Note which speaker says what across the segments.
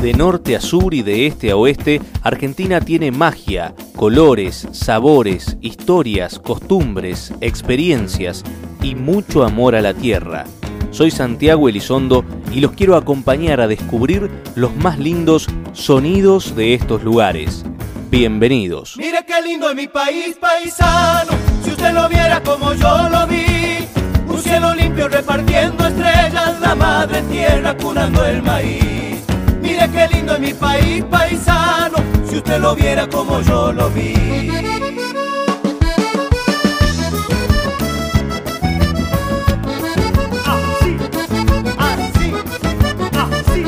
Speaker 1: De norte a sur y de este a oeste, Argentina tiene magia, colores, sabores, historias, costumbres, experiencias y mucho amor a la tierra. Soy Santiago Elizondo y los quiero acompañar a descubrir los más lindos sonidos de estos lugares. Bienvenidos.
Speaker 2: Mire qué lindo es mi país, paisano, si usted lo viera como yo lo vi. Un cielo limpio repartiendo estrellas, la madre tierra curando el maíz. Mire qué lindo es mi país, paisano, si usted lo viera como yo lo vi. Así, así, así.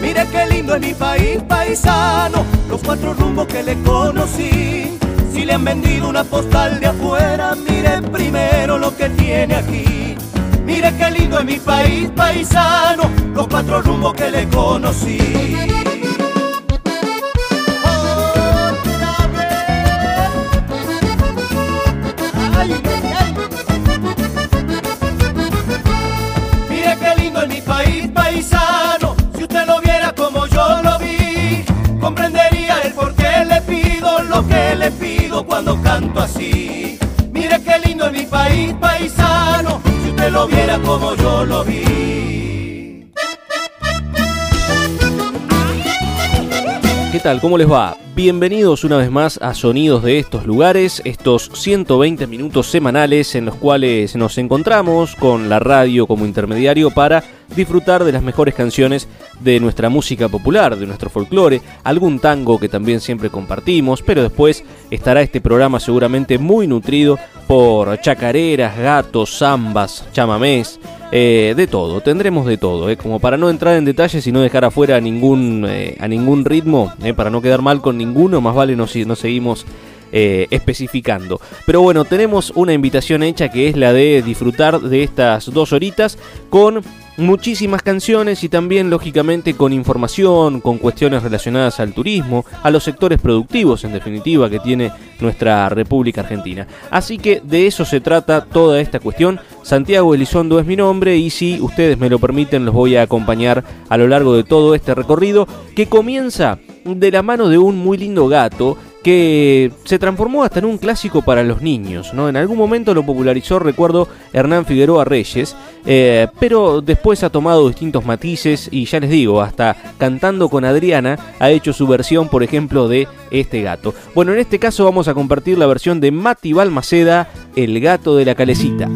Speaker 2: Mire qué lindo es mi país, paisano, los cuatro rumbos que le conocí. Si le han vendido una postal de afuera, mire primero lo que tiene aquí. Mire qué lindo es mi país, paisano, los cuatro rumbos que le conocí. Mire qué lindo es mi país, paisano. Si usted lo viera como yo lo vi, comprendería el por qué le pido lo que le pido cuando canto así. Mire qué lindo es mi país, paisano. Lo viera como yo lo vi.
Speaker 1: ¿Qué tal? ¿Cómo les va? Bienvenidos una vez más a Sonidos de estos lugares, estos 120 minutos semanales en los cuales nos encontramos con la radio como intermediario para disfrutar de las mejores canciones de nuestra música popular, de nuestro folclore, algún tango que también siempre compartimos, pero después estará este programa seguramente muy nutrido por chacareras, gatos, zambas, chamamés, eh, de todo, tendremos de todo, eh, como para no entrar en detalles y no dejar afuera a ningún, eh, a ningún ritmo, para no quedar mal con ninguno, más vale no, no seguimos especificando. Pero bueno, tenemos una invitación hecha que es la de disfrutar de estas dos horitas con muchísimas canciones y también lógicamente con información, con cuestiones relacionadas al turismo, a los sectores productivos en definitiva que tiene nuestra República Argentina. Así que de eso se trata toda esta cuestión. Santiago Elizondo es mi nombre y si ustedes me lo permiten los voy a acompañar a lo largo de todo este recorrido que comienza de la mano de un muy lindo gato que se transformó hasta en un clásico para los niños, ¿no? En algún momento lo popularizó, recuerdo, Hernán Figueroa Reyes, eh, pero después ha tomado distintos matices y ya les digo, hasta cantando con Adriana ha hecho su versión, por ejemplo, de este gato. Bueno, en este caso vamos a compartir la versión de Mati Balmaceda, El gato de la calecita.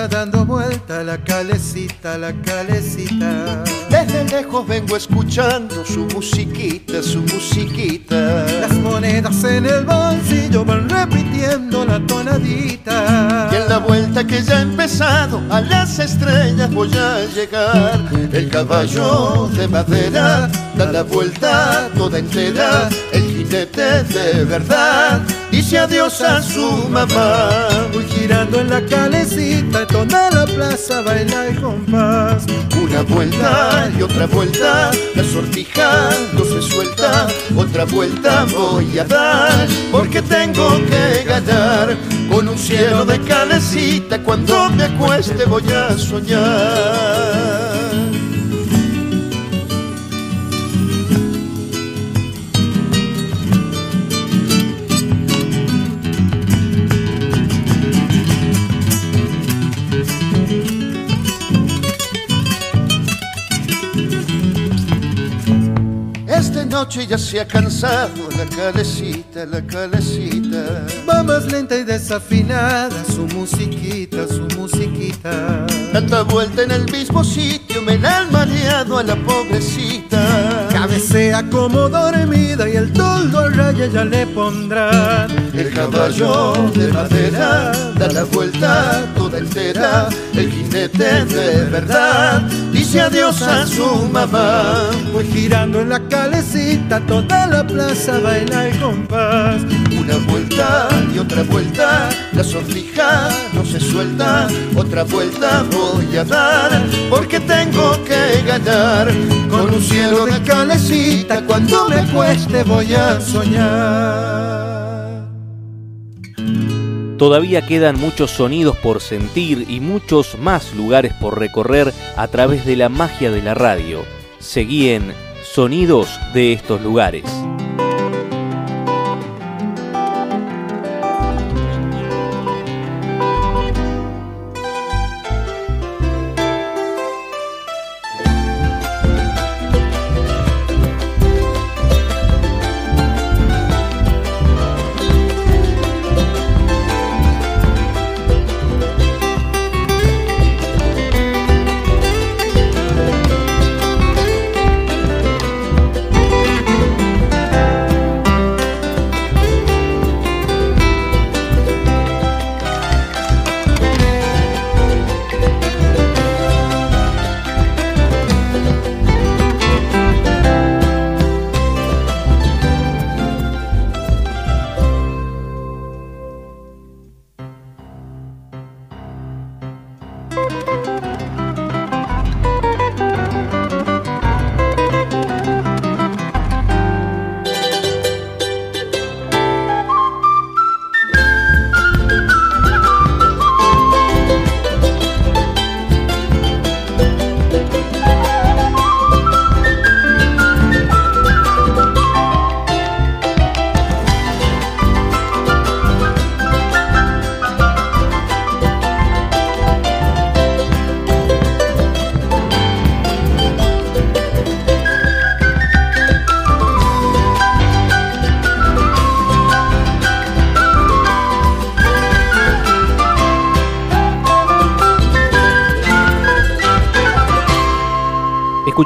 Speaker 3: Está dando vuelta la calecita, la calecita.
Speaker 4: Desde lejos vengo escuchando su musiquita, su musiquita.
Speaker 3: Las monedas en el bolsillo van repitiendo la tonadita.
Speaker 4: Y en la vuelta que ya ha empezado, a las estrellas voy a llegar. El caballo de madera da la vuelta toda entera. El jinete de verdad dice adiós a su mamá.
Speaker 3: Voy girando en la calecita, toda la plaza baila el compás.
Speaker 4: Una vuelta y otra vuelta, la sortija no se suelta. Otra vuelta voy a dar, porque tengo que ganar. Con un cielo de calecita, cuando me acueste voy a soñar. Noche ya se ha cansado la calecita, la calecita.
Speaker 3: Va más lenta y desafinada su musiquita, su musiquita.
Speaker 4: Tanta vuelta en el mismo sitio me la han mareado a la pobrecita.
Speaker 3: Cabecea como dormida y el toldo a raya ya le pondrán.
Speaker 4: El caballo de madera da la vuelta toda entera. El jinete de verdad dice adiós a su mamá.
Speaker 3: Pues girando en la calecita toda la plaza baila el compás.
Speaker 4: Una vuelta y otra vuelta, la sortija no se suelta. Otra vuelta voy a dar porque tengo que ganar. Con un cielo de calecita cuando me cueste voy a soñar.
Speaker 1: Todavía quedan muchos sonidos por sentir y muchos más lugares por recorrer a través de la magia de la radio. Seguí en Sonidos de estos lugares.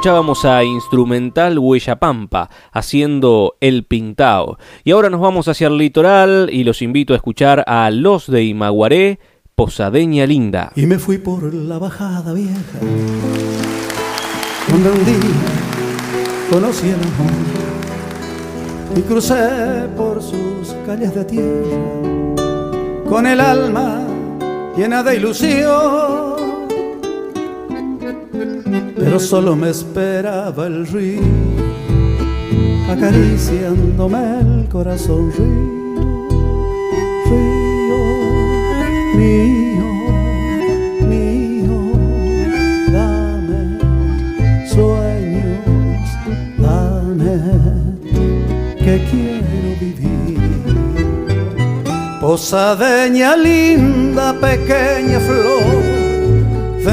Speaker 1: Escuchábamos a Instrumental Huella Pampa haciendo El Pintao. Y ahora nos vamos hacia el litoral y los invito a escuchar a Los de Imaguaré, Posadeña Linda.
Speaker 5: Y me fui por la bajada vieja, donde un día conocí el amor y crucé por sus calles de tierra con el alma llena de ilusión pero solo me esperaba el río, acariciándome el corazón, río, río mío, mío, dame sueños, dame que quiero vivir. Posadeña linda, pequeña flor, de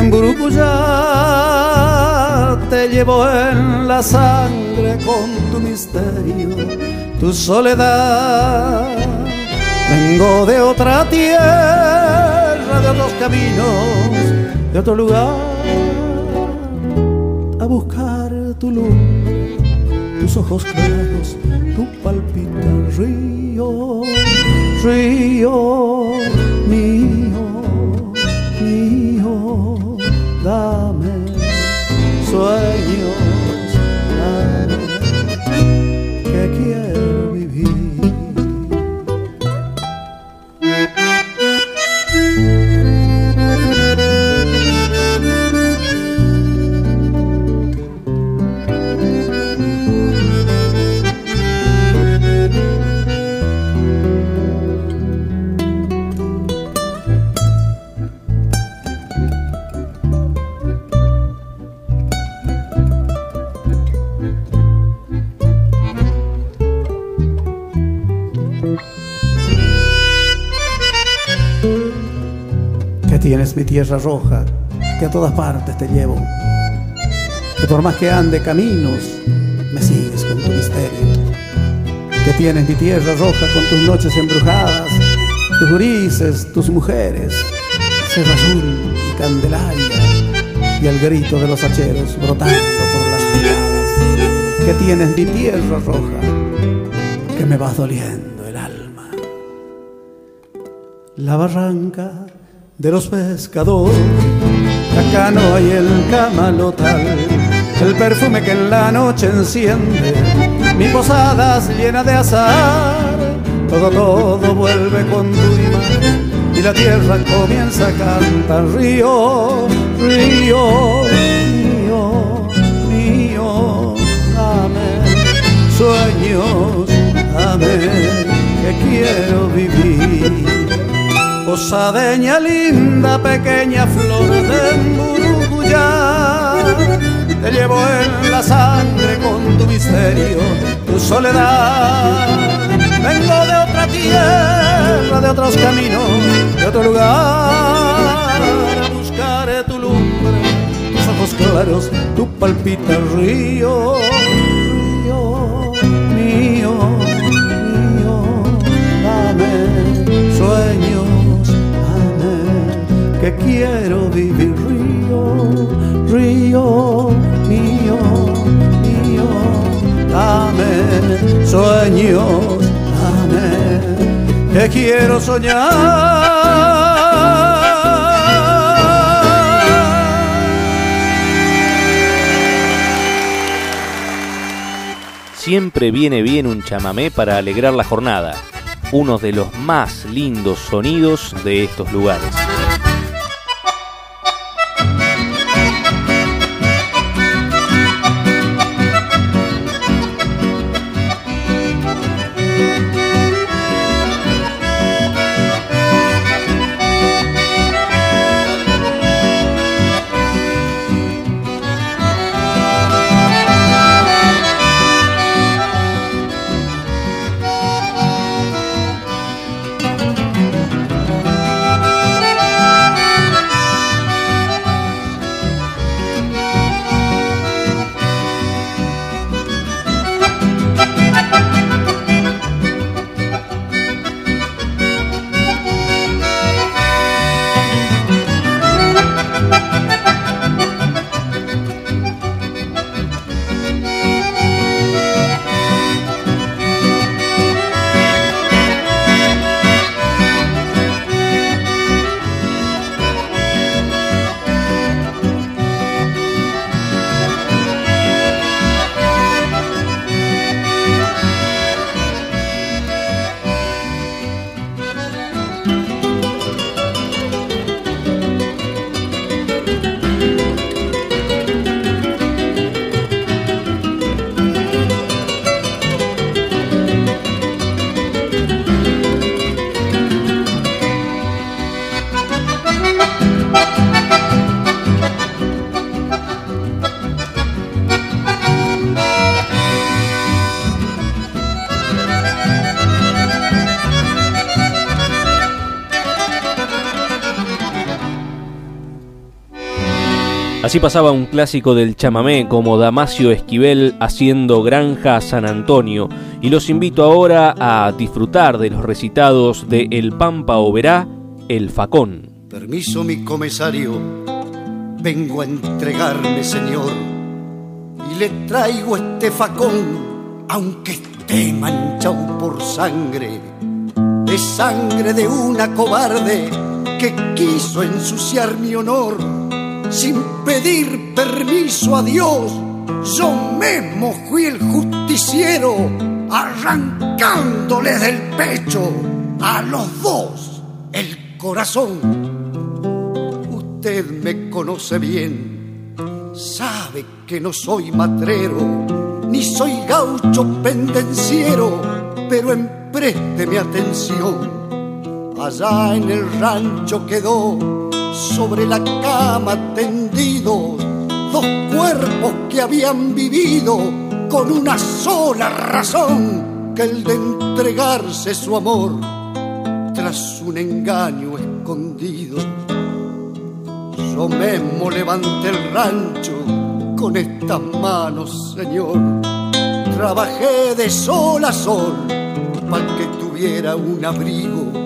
Speaker 5: te llevo en la sangre con tu misterio, tu soledad. Vengo de otra tierra, de otros caminos, de otro lugar, a buscar tu luz, tus ojos claros, tu palpita río, río mío, mío, dame sueños mi tierra roja, que a todas partes te llevo. Que por más que ande caminos, me sigues con tu misterio. que tienes mi tierra roja con tus noches embrujadas, tus grises, tus mujeres, cerro azul y candelaria, y el grito de los hacheros brotando por las miradas, que tienes mi tierra roja, que me vas doliendo el alma. La barranca de los pescadores, la canoa y el camalotal, el perfume que en la noche enciende mi posada llena de azar, todo, todo vuelve con tu y la tierra comienza a cantar. Río, río, río, río, amén. Sueños, amén, que quiero vivir. Posadeña linda, pequeña flor de Muruguyá te llevo en la sangre con tu misterio, tu soledad. Vengo de otra tierra, de otros caminos, de otro lugar, a buscar tu lumbre, tus ojos claros, tu palpita río que quiero vivir río, río mío, mío, dame sueños, dame, que quiero soñar.
Speaker 1: Siempre viene bien un chamamé para alegrar la jornada, uno de los más lindos sonidos de estos lugares. Así pasaba un clásico del chamamé como Damasio Esquivel haciendo Granja San Antonio. Y los invito ahora a disfrutar de los recitados de El Pampa Oberá, El Facón.
Speaker 6: Permiso mi comisario, vengo a entregarme señor. Y le traigo este facón aunque esté manchado por sangre, de sangre de una cobarde que quiso ensuciar mi honor sin pedir permiso a Dios, yo mismo fui el justiciero, arrancándoles del pecho a los dos el corazón. Usted me conoce bien, sabe que no soy matrero, ni soy gaucho pendenciero, pero emprésteme atención. Allá en el rancho quedó sobre la cama tendidos, dos cuerpos que habían vivido con una sola razón, que el de entregarse su amor tras un engaño escondido. Yo mismo levanté el rancho con estas manos, Señor, trabajé de sol a sol para que tuviera un abrigo.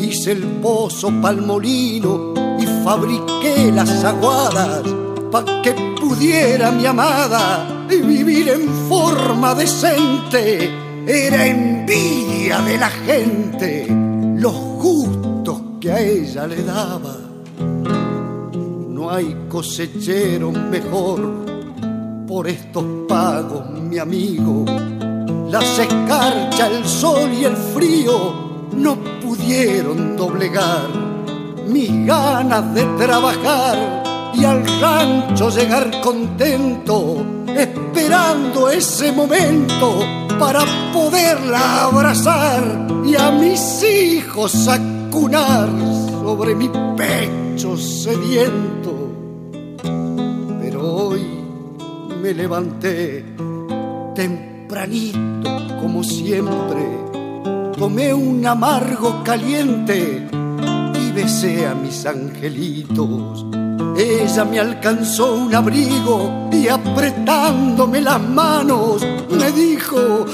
Speaker 6: Hice el pozo pa'l molino y fabriqué las aguadas para que pudiera mi amada vivir en forma decente. Era envidia de la gente los gustos que a ella le daba. No hay cosechero mejor por estos pagos, mi amigo. Las escarcha, el sol y el frío no pudieron doblegar mis ganas de trabajar y al rancho llegar contento, esperando ese momento para poderla abrazar y a mis hijos acunar sobre mi pecho sediento. Pero hoy me levanté tempranito como siempre, tomé un amargo caliente y besé a mis angelitos. Ella me alcanzó un abrigo y apretándome las manos me dijo,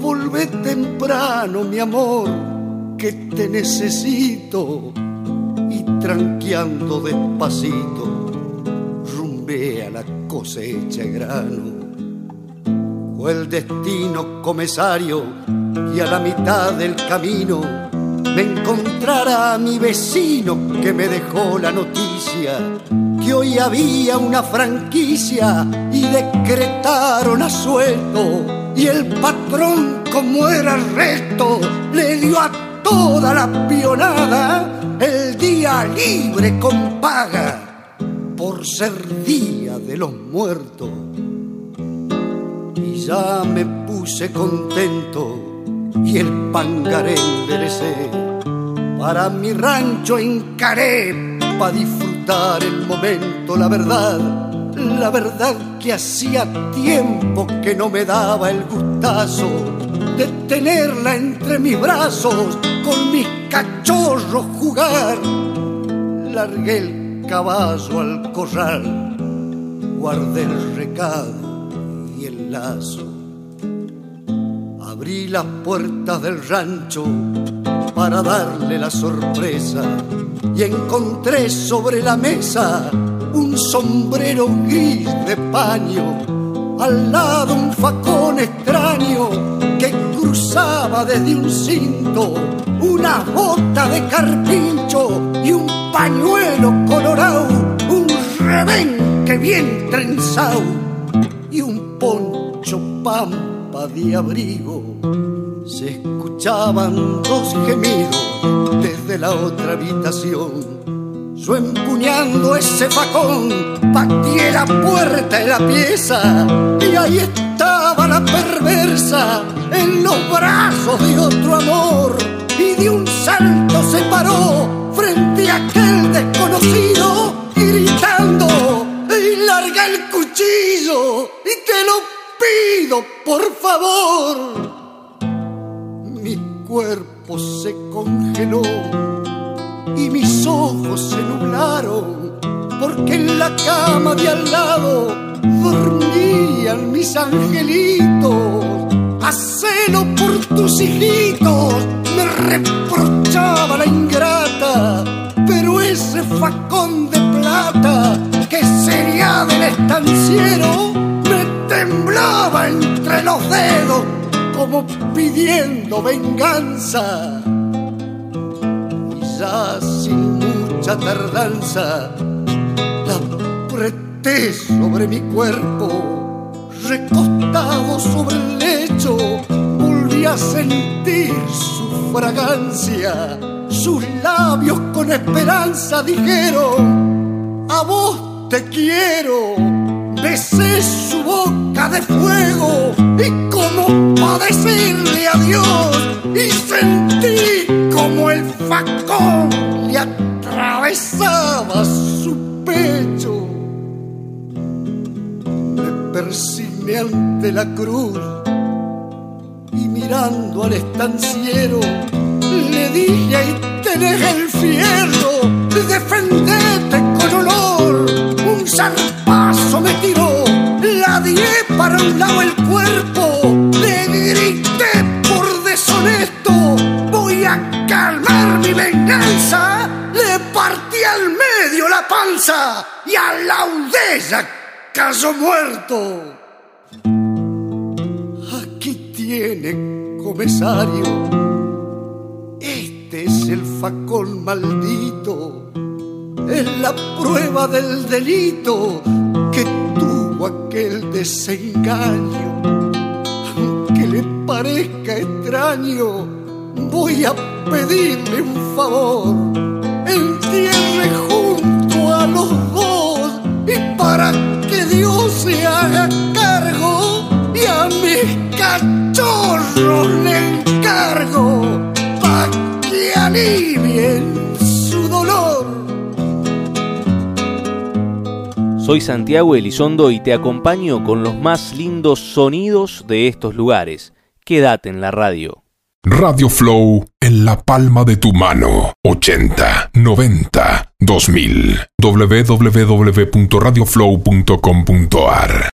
Speaker 6: volvé temprano mi amor, que te necesito. Y tranqueando despacito, rumbé a la cosecha grano. Fue el destino comisario y a la mitad del camino me encontrara a mi vecino que me dejó la noticia que hoy había una franquicia y decretaron a sueldo y el patrón como era resto le dio a toda la pionada el día libre con paga por ser día de los muertos. Y ya me puse contento y el pangaré enderecé. Para mi rancho encaré para disfrutar el momento, la verdad, la verdad que hacía tiempo que no me daba el gustazo de tenerla entre mis brazos, con mis cachorros jugar. Largué el caballo al corral, guardé el recado y el lazo Abrí las puertas del rancho para darle la sorpresa y encontré sobre la mesa un sombrero gris de paño, al lado un facón extraño que cruzaba desde un cinto, una bota de carpincho y un pañuelo colorado, un rebenque bien trenzado y un poncho pampa de abrigo. Se escuchaban dos gemidos desde la otra habitación. Yo empuñando ese facón, pateé la puerta de la pieza y ahí estaba la perversa en los brazos de otro amor y de un salto se paró frente a aquel desconocido gritando y larga el cuchillo y te lo pido, por favor. Mi cuerpo se congeló y mis ojos se nublaron, porque en la cama de al lado dormían mis angelitos. Hacelo por tus hijitos, me reprochaba la ingrata, pero ese facón de plata que sería del estanciero temblaba entre los dedos como pidiendo venganza. Y ya sin mucha tardanza la apreté sobre mi cuerpo, recostado sobre el lecho, volví a sentir su fragancia. Sus labios con esperanza dijeron, a vos te quiero besé su boca de fuego y como para decirle adiós y sentí como el facón le atravesaba su pecho. Me persigné ante la cruz y mirando al estanciero le dije ahí tenés el fierro, defendete con honor, un brazo me tiró, la dié para un lado el cuerpo, le grité por deshonesto, voy a calmar mi venganza, le partí al medio la panza y a la udella cayó muerto. Aquí tiene, comisario, este es el facón maldito. Es la prueba del delito aquel desengaño. Aunque le parezca extraño, voy a pedirle un favor. Entierre junto a los dos y para que Dios se haga cargo y a mis cachorros
Speaker 1: Soy Santiago Elizondo y te acompaño con los más lindos sonidos de estos lugares. Quédate en la radio.
Speaker 7: Radio Flow en la palma de tu mano. 80, 90, 2000. www.radioflow.com.ar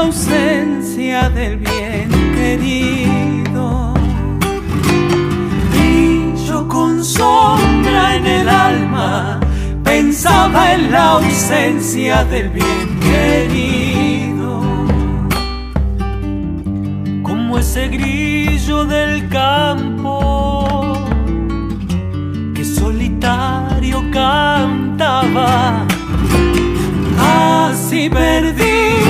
Speaker 8: la ausencia del bien querido. Y yo con sombra en el alma pensaba en la ausencia del bien querido. Como ese grillo del campo que solitario cantaba, así perdido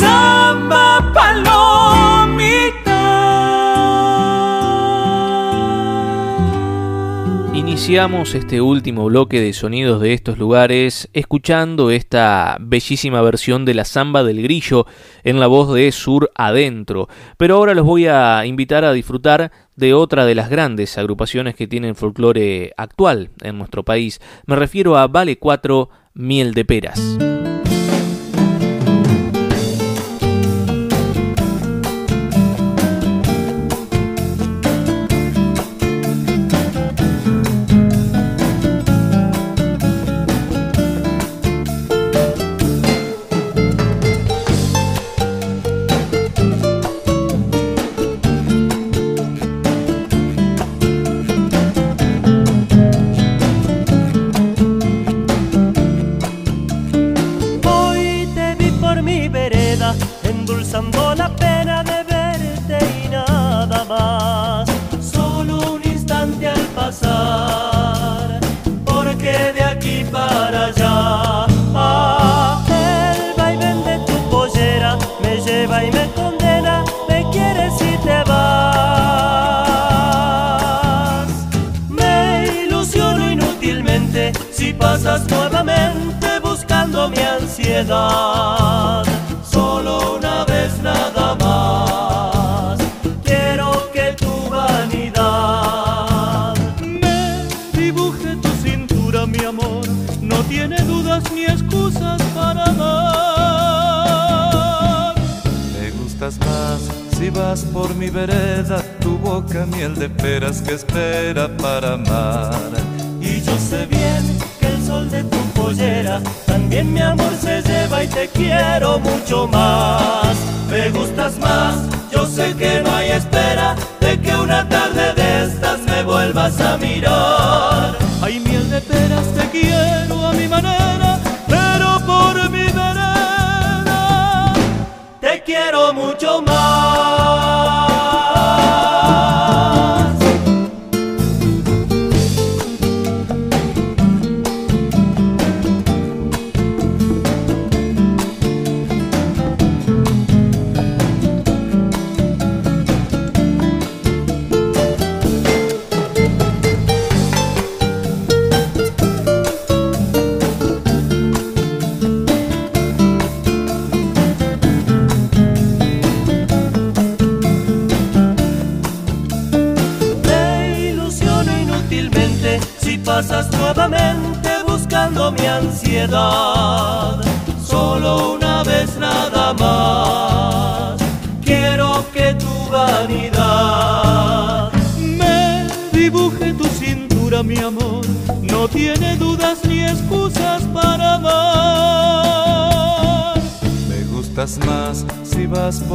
Speaker 8: samba palomita.
Speaker 1: Iniciamos este último bloque de sonidos de estos lugares escuchando esta bellísima versión de la samba del grillo en la voz de Sur Adentro. Pero ahora los voy a invitar a disfrutar de otra de las grandes agrupaciones que tiene el folclore actual en nuestro país. Me refiero a Vale 4 Miel de Peras.
Speaker 9: Boca miel de peras que espera para amar.
Speaker 10: Y yo sé bien que el sol de tu pollera también mi amor se lleva y te quiero mucho más. Me gustas más, yo sé que no hay espera de que una tarde de estas me vuelvas a mirar.
Speaker 2: Hay miel de peras, te quiero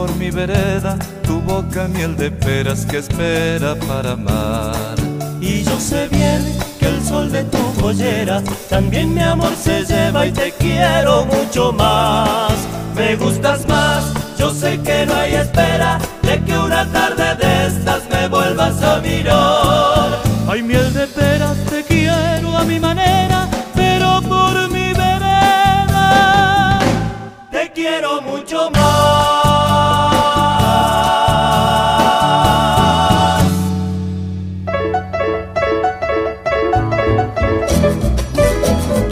Speaker 2: por mi vereda,
Speaker 10: tu
Speaker 9: boca miel de peras que espera para amar.
Speaker 10: Y yo sé bien el sol de tu joyera también mi amor se lleva y te quiero mucho más. Me gustas más, yo sé que no hay espera de que una tarde de estas me vuelvas a mirar.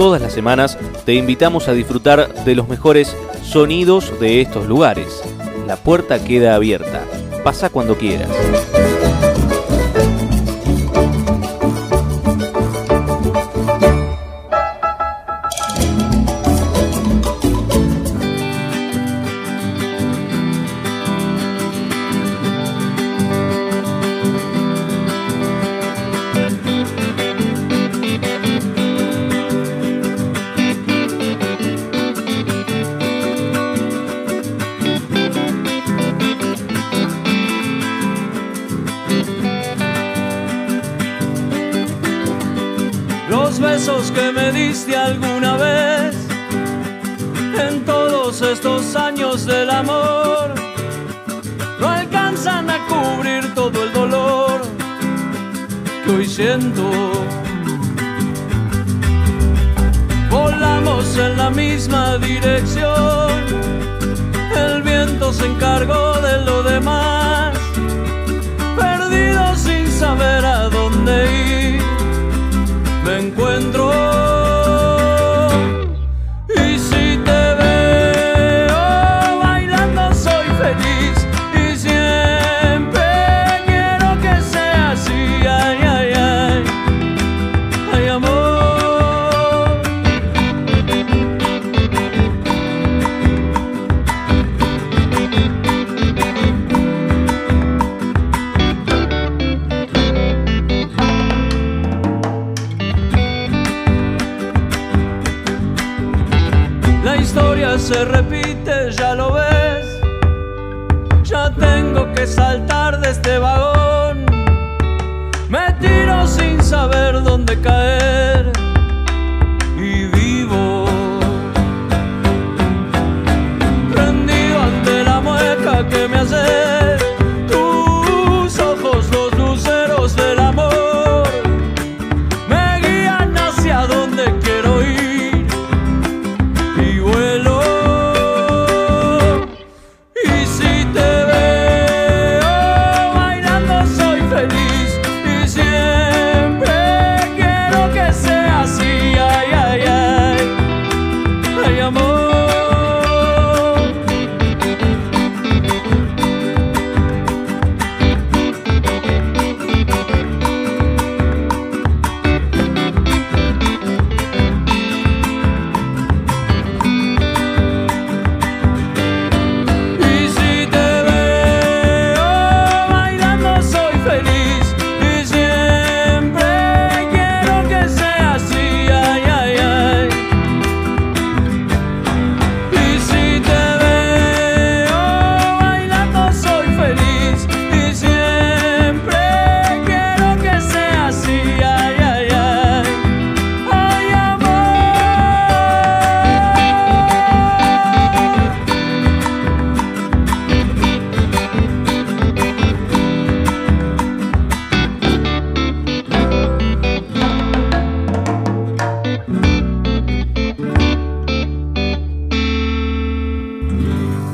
Speaker 1: Todas las semanas te invitamos a disfrutar de los mejores sonidos de estos lugares. La puerta queda abierta. Pasa cuando quieras.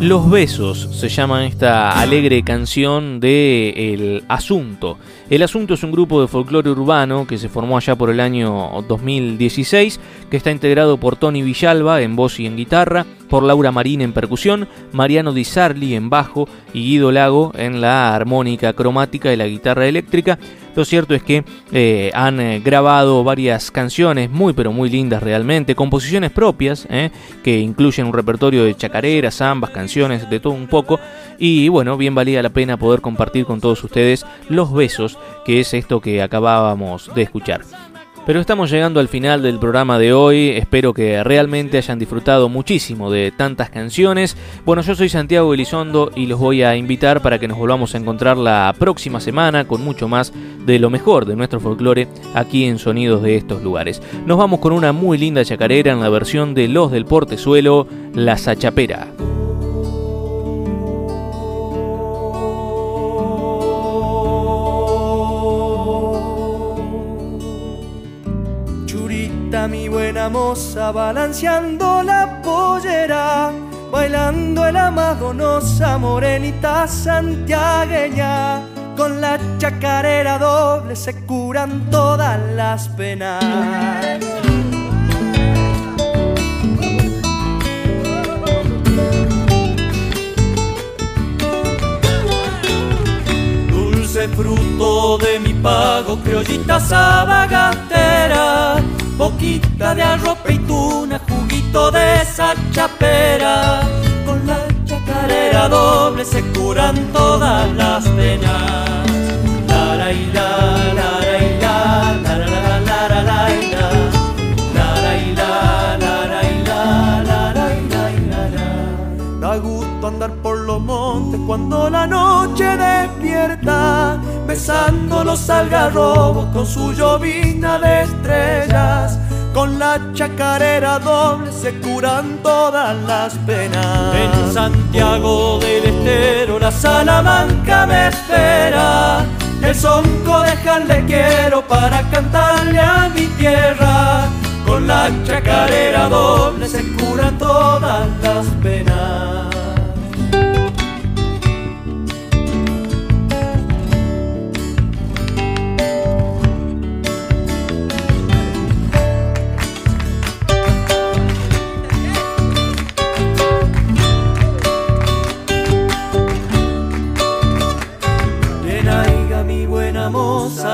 Speaker 1: Los besos se llama esta alegre canción de El Asunto. El Asunto es un grupo de folclore urbano que se formó allá por el año 2016, que está integrado por Tony Villalba en voz y en guitarra, por Laura Marín en percusión, Mariano Di Sarli en bajo y Guido Lago en la armónica cromática y la guitarra eléctrica. Lo cierto es que eh, han eh, grabado varias canciones muy pero muy lindas realmente, composiciones propias eh, que incluyen un repertorio de chacareras, zambas, canciones, de todo un poco. Y bueno, bien valía la pena poder compartir con todos ustedes los besos, que es esto que acabábamos de escuchar. Pero estamos llegando al final del programa de hoy, espero que realmente hayan disfrutado muchísimo de tantas canciones. Bueno, yo soy Santiago Elizondo y los voy a invitar para que nos volvamos a encontrar la próxima semana con mucho más de lo mejor de nuestro folclore aquí en Sonidos de estos lugares. Nos vamos con una muy linda chacarera en la versión de Los del Portezuelo, La Sachapera.
Speaker 2: Mi buena moza, balanceando la pollera, bailando el amadonosa morenita santiagueña. Con la chacarera doble se curan todas las penas. Dulce fruto de mi pago, criollita sabagatera, boquita de arroz peituna, juguito de esa chapera. Con la chacarera doble se curan todas las penas. La la y la, la la y la, la la la la la la y la. La la y la, la la y la, la la y la y la la. Da gusto andar por los montes cuando la noche los algarrobos con su llovina de estrellas. Con la chacarera doble se curan todas las penas. En Santiago del Estero la Salamanca me espera. El sonco dejarle quiero para cantarle a mi tierra. Con la chacarera doble se curan todas las penas.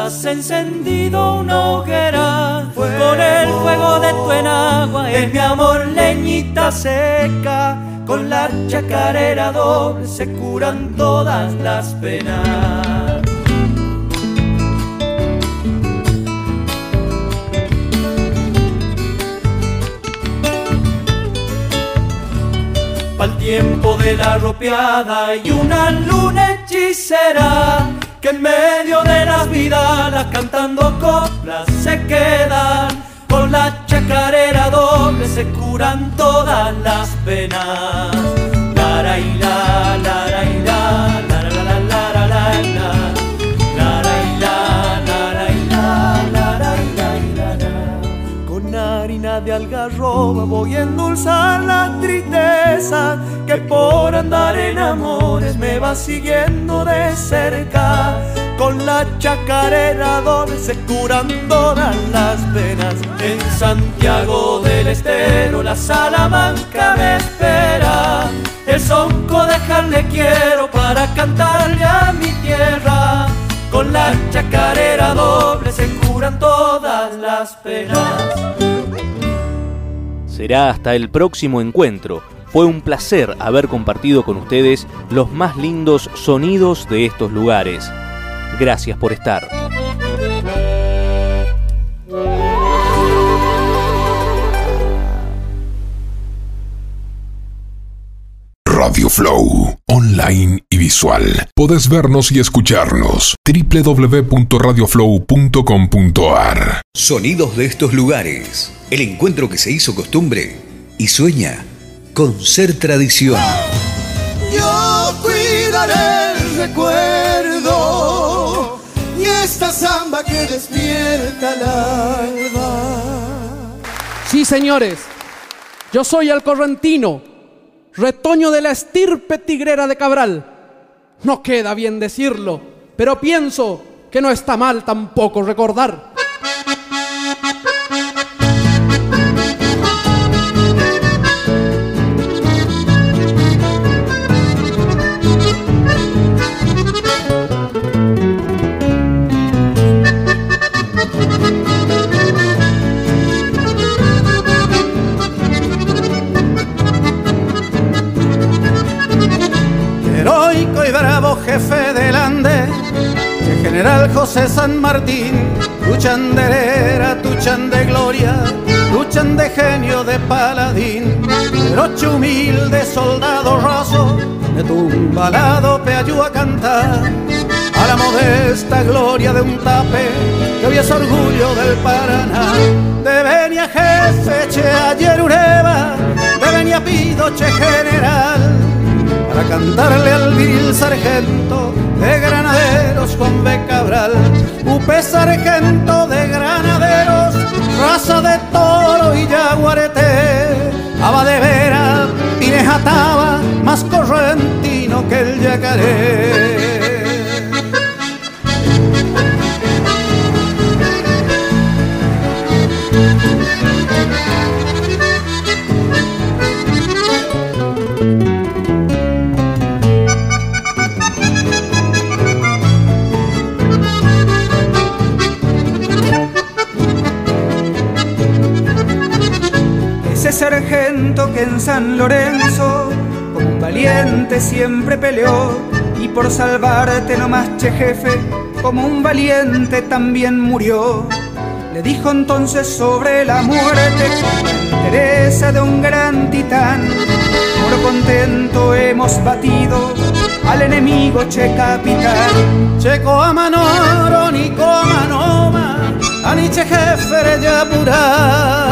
Speaker 2: Has encendido una hoguera con el fuego de tu enagua, es mi amor leñita seca. Con la chacarera doble se curan todas las penas. Pa'l tiempo de la ropeada y una luna hechicera que en medio de las vidalas cantando coplas se quedan con la chacarera doble se curan todas las penas. La la la voy a endulzar la tristeza que por andar en amores me va siguiendo de cerca. Con la chacarera donde se curan todas las penas. En Santiago del Estero la Salamanca me espera. El sonco dejarle quiero para cantarle a mi tierra. Con la chacarera doble se curan todas las penas.
Speaker 1: Será hasta el próximo encuentro. Fue un placer haber compartido con ustedes los más lindos sonidos de estos lugares. Gracias por estar.
Speaker 11: Radio Flow, online y visual. Podés vernos y escucharnos. www.radioflow.com.ar
Speaker 12: Sonidos de estos lugares. El encuentro que se hizo costumbre y sueña con ser tradición.
Speaker 4: Yo cuidaré el recuerdo y esta samba que despierta el alba.
Speaker 13: Sí, señores, yo soy el correntino, retoño de la estirpe tigrera de Cabral. No queda bien decirlo, pero pienso que no está mal tampoco recordar.
Speaker 5: José San Martín, luchan de herera, luchan de gloria, luchan de genio de paladín, pero humilde soldado raso, de tumbalado peayú a cantar, a la modesta gloria de un tape, que hoy es orgullo del Paraná, de venia jefe, che ayer ureba, de venia pido, che general, para cantarle al viril sargento de granaderos con B. Cabral, Upe sargento de granaderos, raza de toro y yaguareté, aba de vera, pinejataba, más correntino que el yacaré.
Speaker 14: Que en San Lorenzo, como un valiente siempre peleó, y por salvarte nomás, che jefe, como un valiente también murió. Le dijo entonces sobre la muerte, Teresa de un gran titán, por contento hemos batido al enemigo, che capitán.
Speaker 5: Checo a manoro, ni manoma, aniche jefe ya pura.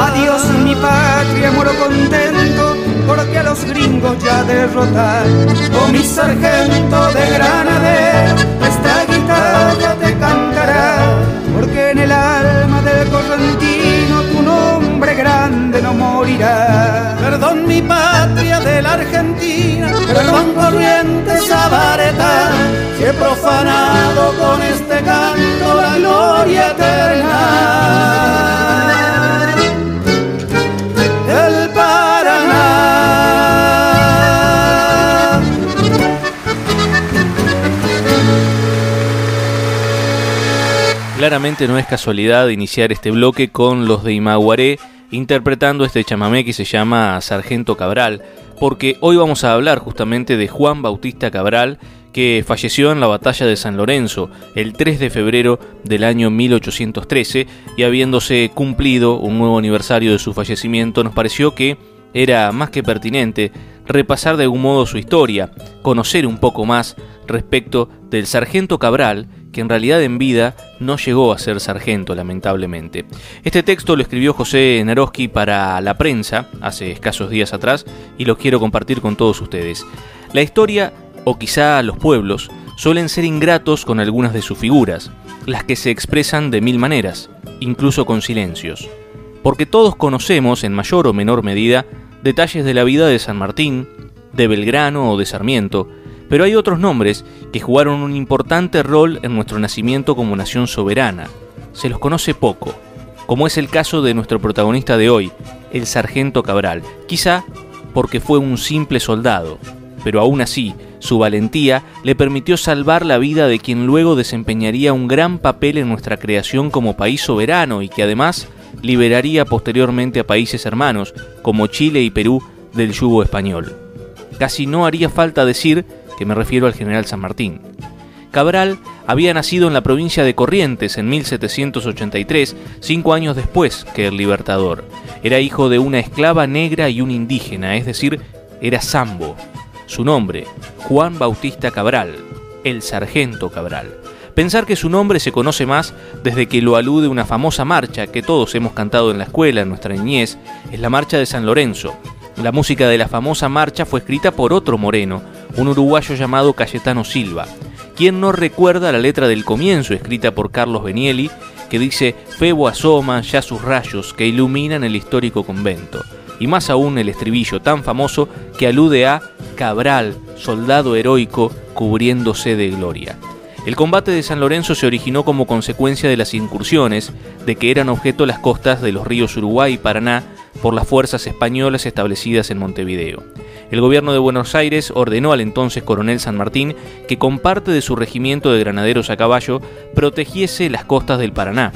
Speaker 14: Adiós mi patria, moro contento, porque a los gringos ya derrotar. Oh mi sargento de granadero, esta grande no morirá.
Speaker 5: Perdón mi patria de la Argentina, perdón corriente Zabareta, que he profanado con este canto la gloria eterna. El Paraná.
Speaker 1: Claramente no es casualidad iniciar este bloque con los de Imaguaré interpretando este chamamé que se llama Sargento Cabral, porque hoy vamos a hablar justamente de Juan Bautista Cabral, que falleció en la batalla de San Lorenzo el 3 de febrero del año 1813 y habiéndose cumplido un nuevo aniversario de su fallecimiento nos pareció que era más que pertinente repasar de algún modo su historia, conocer un poco más respecto del sargento Cabral que en realidad en vida no llegó a ser sargento, lamentablemente. Este texto lo escribió José Naroski para la prensa hace escasos días atrás y lo quiero compartir con todos ustedes. La historia, o quizá los pueblos, suelen ser ingratos con algunas de sus figuras, las que se expresan de mil maneras, incluso con silencios. Porque todos conocemos, en mayor o menor medida, detalles de la vida de San Martín, de Belgrano o de Sarmiento, pero hay otros nombres que jugaron un importante rol en nuestro nacimiento como nación soberana. Se los conoce poco, como es el caso de nuestro protagonista de hoy, el sargento Cabral, quizá porque fue un simple soldado, pero aún así su valentía le permitió salvar la vida de quien luego desempeñaría un gran papel en nuestra creación como país soberano y que además liberaría posteriormente a países hermanos como Chile y Perú del yugo español. Casi no haría falta decir que me refiero al general San Martín. Cabral había nacido en la provincia de Corrientes en 1783, cinco años después que el Libertador. Era hijo de una esclava negra y un indígena, es decir, era sambo. Su nombre, Juan Bautista Cabral, el sargento Cabral. Pensar que su nombre se conoce más desde que lo alude una famosa marcha que todos hemos cantado en la escuela en nuestra niñez, es la marcha de San Lorenzo. La música de la famosa marcha fue escrita por otro moreno, un uruguayo llamado Cayetano Silva. quien no recuerda la letra del comienzo escrita por Carlos Benieli, que dice Febo asoma ya sus rayos que iluminan el histórico convento? Y más aún el estribillo tan famoso que alude a Cabral, soldado heroico cubriéndose de gloria. El combate de San Lorenzo se originó como consecuencia de las incursiones de que eran objeto las costas de los ríos Uruguay y Paraná por las fuerzas españolas establecidas en Montevideo. El gobierno de Buenos Aires ordenó al entonces coronel San Martín que con parte de su regimiento de granaderos a caballo protegiese las costas del Paraná.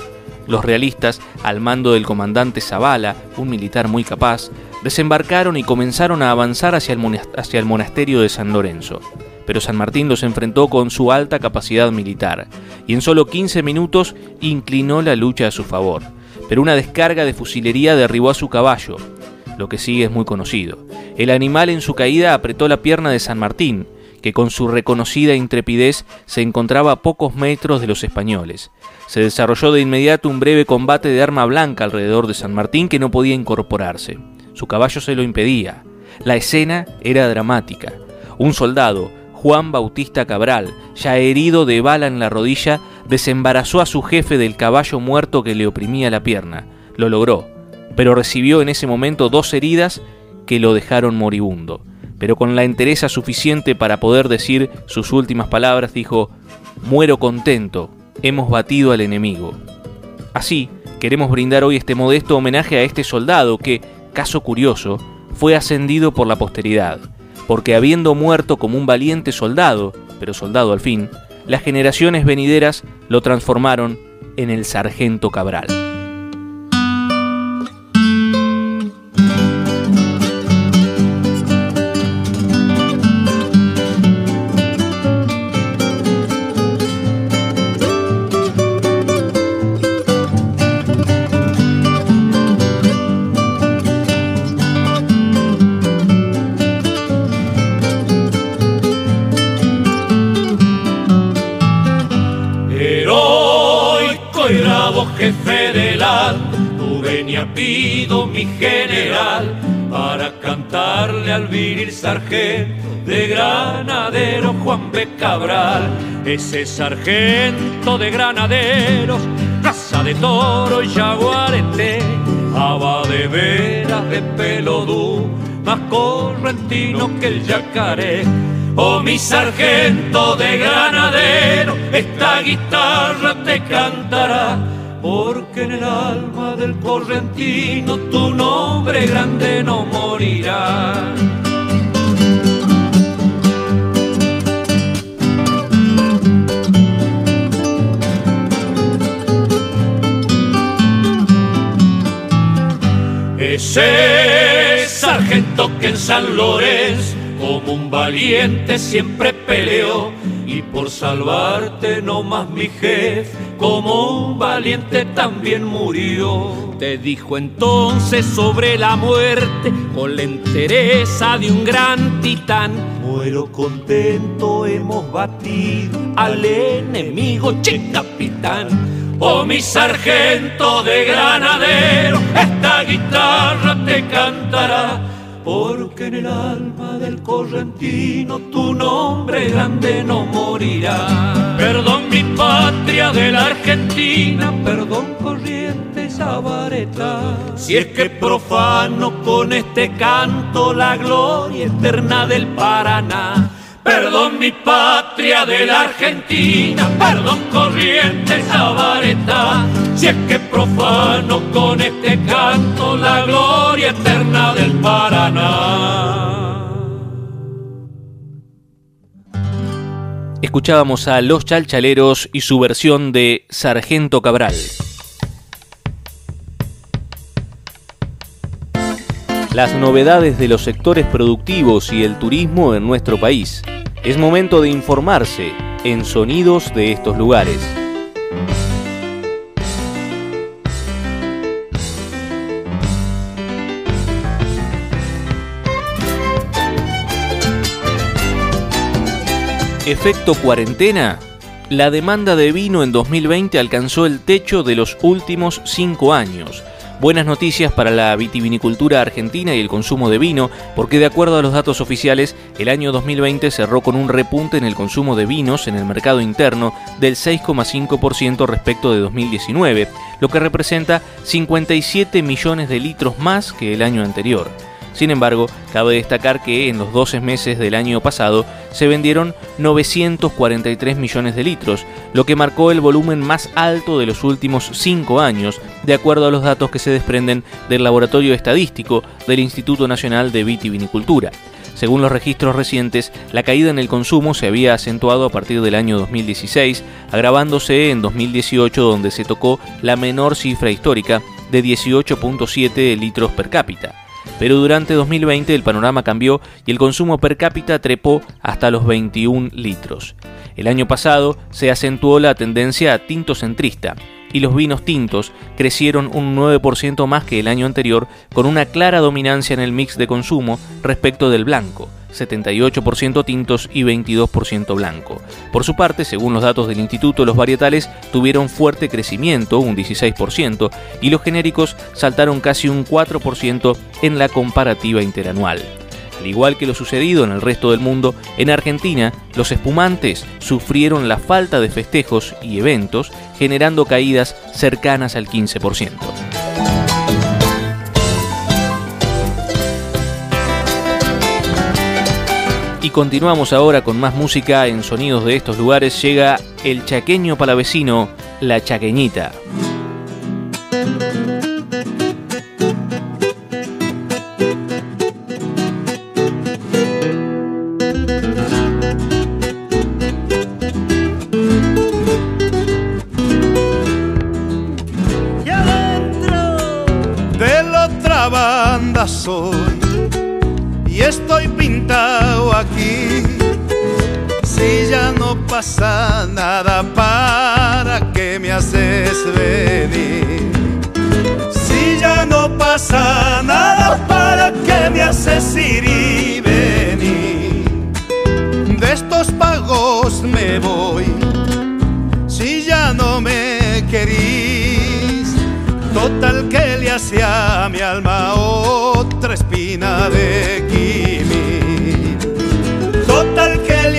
Speaker 1: Los realistas, al mando del comandante Zavala, un militar muy capaz, desembarcaron y comenzaron a avanzar hacia el, hacia el monasterio de San Lorenzo pero San Martín los enfrentó con su alta capacidad militar, y en solo 15 minutos inclinó la lucha a su favor. Pero una descarga de fusilería derribó a su caballo, lo que sigue es muy conocido. El animal en su caída apretó la pierna de San Martín, que con su reconocida intrepidez se encontraba a pocos metros de los españoles. Se desarrolló de inmediato un breve combate de arma blanca alrededor de San Martín que no podía incorporarse. Su caballo se lo impedía. La escena era dramática. Un soldado, Juan Bautista Cabral, ya herido de bala en la rodilla, desembarazó a su jefe del caballo muerto que le oprimía la pierna. Lo logró, pero recibió en ese momento dos heridas que lo dejaron moribundo. Pero con la entereza suficiente para poder decir sus últimas palabras, dijo, muero contento, hemos batido al enemigo. Así, queremos brindar hoy este modesto homenaje a este soldado que, caso curioso, fue ascendido por la posteridad porque habiendo muerto como un valiente soldado, pero soldado al fin, las generaciones venideras lo transformaron en el sargento Cabral.
Speaker 15: Viril sargento de granadero Juan B. Cabral. Ese sargento de granaderos, raza de toro y jaguarete, aba de veras de pelodú, más correntino que el yacaré. Oh mi sargento de granadero, esta guitarra te cantará porque en el alma del correntino tu nombre grande no morirá. Ese sargento que en San Lorenzo como un valiente siempre peleó y por salvarte no más mi jefe, como un valiente también murió. Te dijo entonces sobre la muerte con la entereza de un gran titán. Muero contento, hemos batido al enemigo, che capitán. Oh mi sargento de granadero, esta guitarra te cantará porque en el alma del correntino tu nombre grande no morirá. Perdón mi patria de la Argentina, perdón corriente Zabareta. Si es que profano con este canto la gloria eterna del Paraná. Perdón mi patria de la Argentina, perdón corriente Zabareta, si es que profano con este canto la gloria eterna del Paraná.
Speaker 1: Escuchábamos a Los Chalchaleros y su versión de Sargento Cabral. Las novedades de los sectores productivos y el turismo en nuestro país. Es momento de informarse en Sonidos de estos lugares. Efecto cuarentena. La demanda de vino en 2020 alcanzó el techo de los últimos cinco años. Buenas noticias para la vitivinicultura argentina y el consumo de vino, porque de acuerdo a los datos oficiales, el año 2020 cerró con un repunte en el consumo de vinos en el mercado interno del 6,5% respecto de 2019, lo que representa 57 millones de litros más que el año anterior. Sin embargo, cabe destacar que en los 12 meses del año pasado se vendieron 943 millones de litros, lo que marcó el volumen más alto de los últimos 5 años, de acuerdo a los datos que se desprenden del Laboratorio Estadístico del Instituto Nacional de Vitivinicultura. Según los registros recientes, la caída en el consumo se había acentuado a partir del año 2016, agravándose en 2018 donde se tocó la menor cifra histórica de 18.7 litros per cápita pero durante 2020 el panorama cambió y el consumo per cápita trepó hasta los 21 litros. El año pasado se acentuó la tendencia tinto centrista y los vinos tintos crecieron un 9% más que el año anterior con una clara dominancia en el mix de consumo respecto del blanco. 78% tintos y 22% blanco. Por su parte, según los datos del instituto, los varietales tuvieron fuerte crecimiento, un 16%, y los genéricos saltaron casi un 4% en la comparativa interanual. Al igual que lo sucedido en el resto del mundo, en Argentina los espumantes sufrieron la falta de festejos y eventos, generando caídas cercanas al 15%. Y continuamos ahora con más música en sonidos de estos lugares. Llega el chaqueño palavecino, La Chaqueñita.
Speaker 16: Aquí. Si ya no pasa nada, ¿para qué me haces venir? Si ya no pasa nada, ¿para qué me haces ir y venir? De estos pagos me voy, si ya no me querís. Total que le hacía a mi alma otra espina de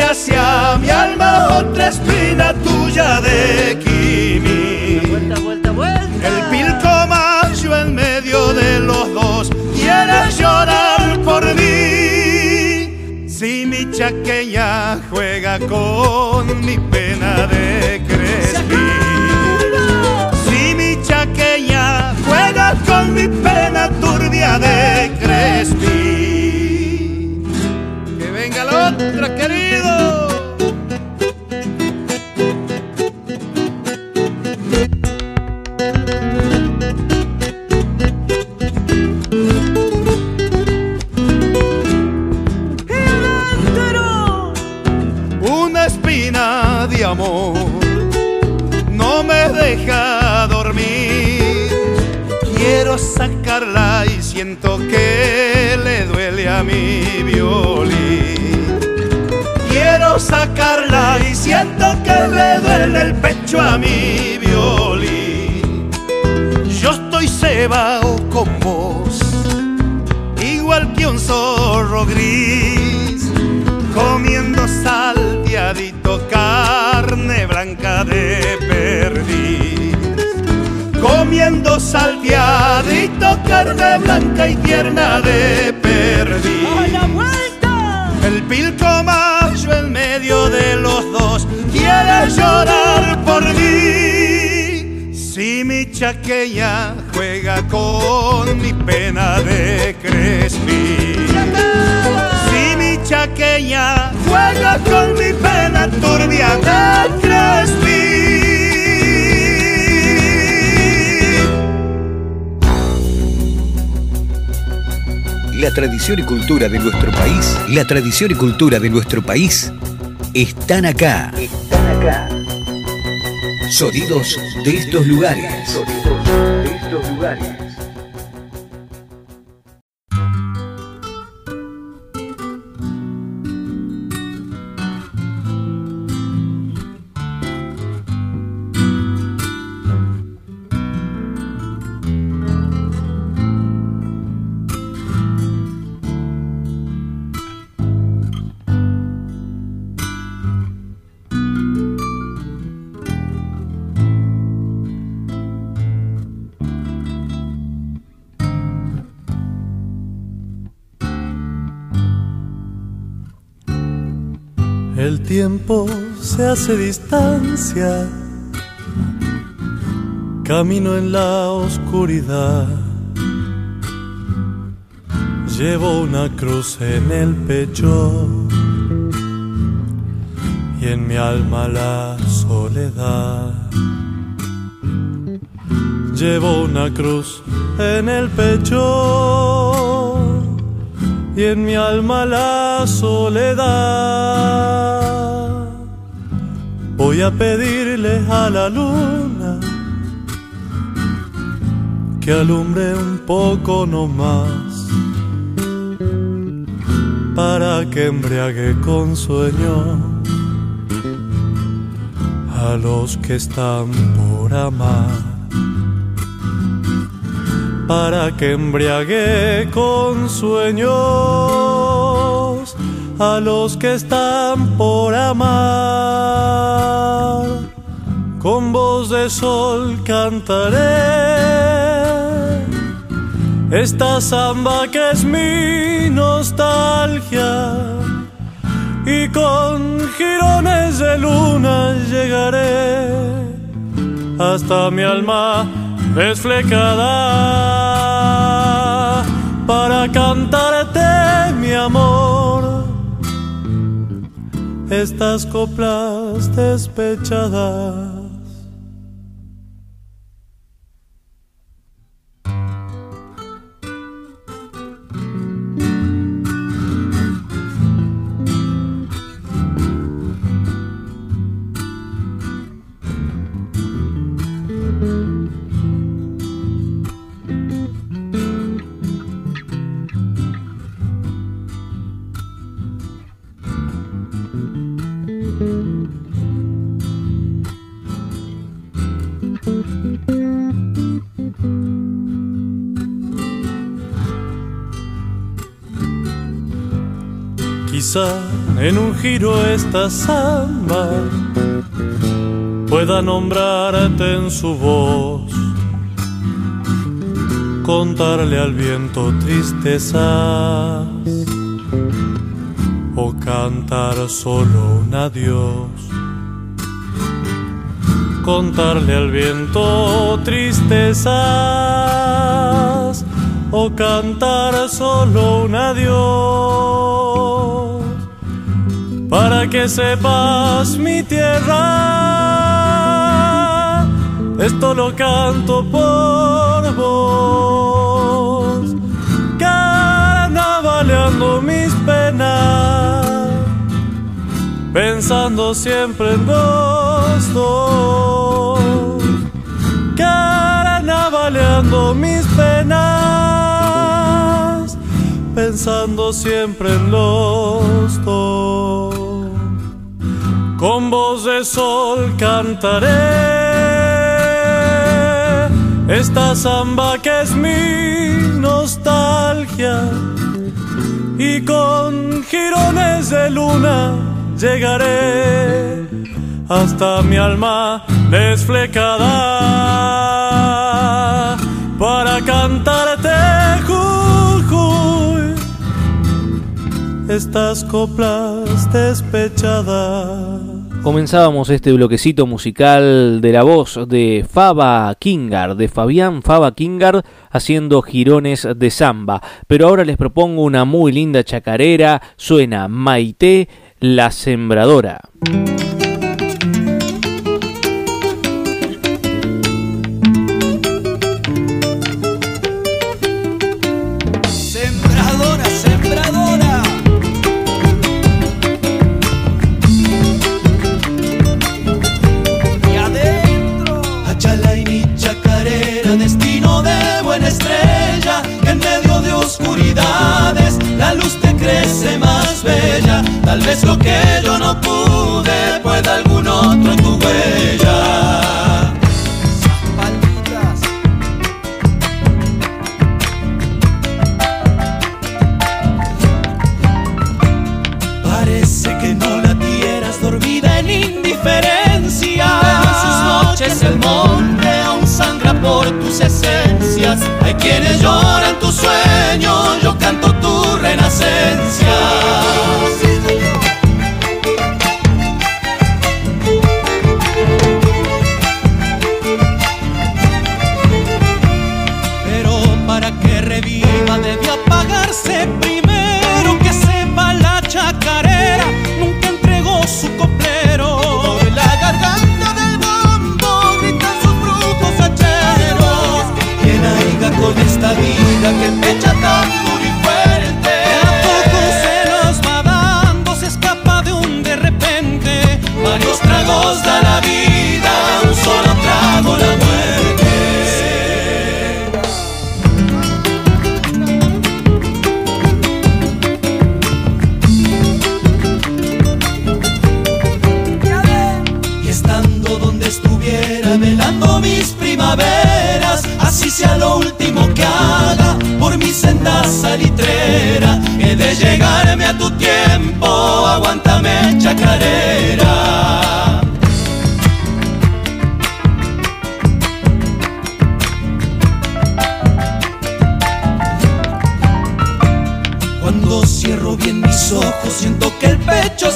Speaker 16: Total que le hacía a mi alma otra espina tuya de quimí. Vuelta, vuelta, vuelta. El pilco macho en medio de los dos quiere llorar por mí. Si mi chaqueña juega con mi pena de crespi. Si mi chaqueña juega con mi pena turbia de Crespi nuestra querido. Una espina de amor no me deja dormir. Quiero sacarla y siento que le duele a mi violín. Quiero sacarla y siento que le duele el pecho a mi violín. Yo estoy cebado con vos, igual que un zorro gris, comiendo salteadito carne blanca de perdiz. Comiendo salteadito carne blanca y tierna de perdiz. El pilco llorar por mí. Si mi chaqueña juega con mi pena de crespí. Si mi chaqueña juega con mi pena turbia de crespí.
Speaker 12: La tradición y cultura de nuestro país, la tradición y cultura de nuestro país están acá. Acá. Sonidos de estos lugares. Sonidos de estos lugares.
Speaker 17: Se hace distancia, camino en la oscuridad. Llevo una cruz en el pecho y en mi alma la soledad. Llevo una cruz en el pecho y en mi alma la soledad. Voy a pedirle a la luna que alumbre un poco nomás para que embriague con sueño a los que están por amar. Para que embriague con sueños a los que están por amar. Con voz de sol cantaré. Esta samba que es mi nostalgia. Y con jirones de luna llegaré. Hasta mi alma desflecada. Para cantarte mi amor estas coplas despechadas. En un giro esta samba pueda nombrarte en su voz, contarle al viento tristezas o cantar solo un adiós. Contarle al viento tristezas o cantar solo un adiós. Para que sepas mi tierra, esto lo canto por vos. Carnavaleando mis penas, pensando siempre en vos dos mis penas, pensando siempre en los dos. Con voz de sol cantaré esta samba que es mi nostalgia y con girones de luna llegaré hasta mi alma desflecada para cantarte Jujuy estas coplas despechadas.
Speaker 1: Comenzábamos este bloquecito musical de la voz de Faba Kingard, de Fabián Faba Kingard, haciendo girones de samba. Pero ahora les propongo una muy linda chacarera, suena Maite
Speaker 2: la Sembradora.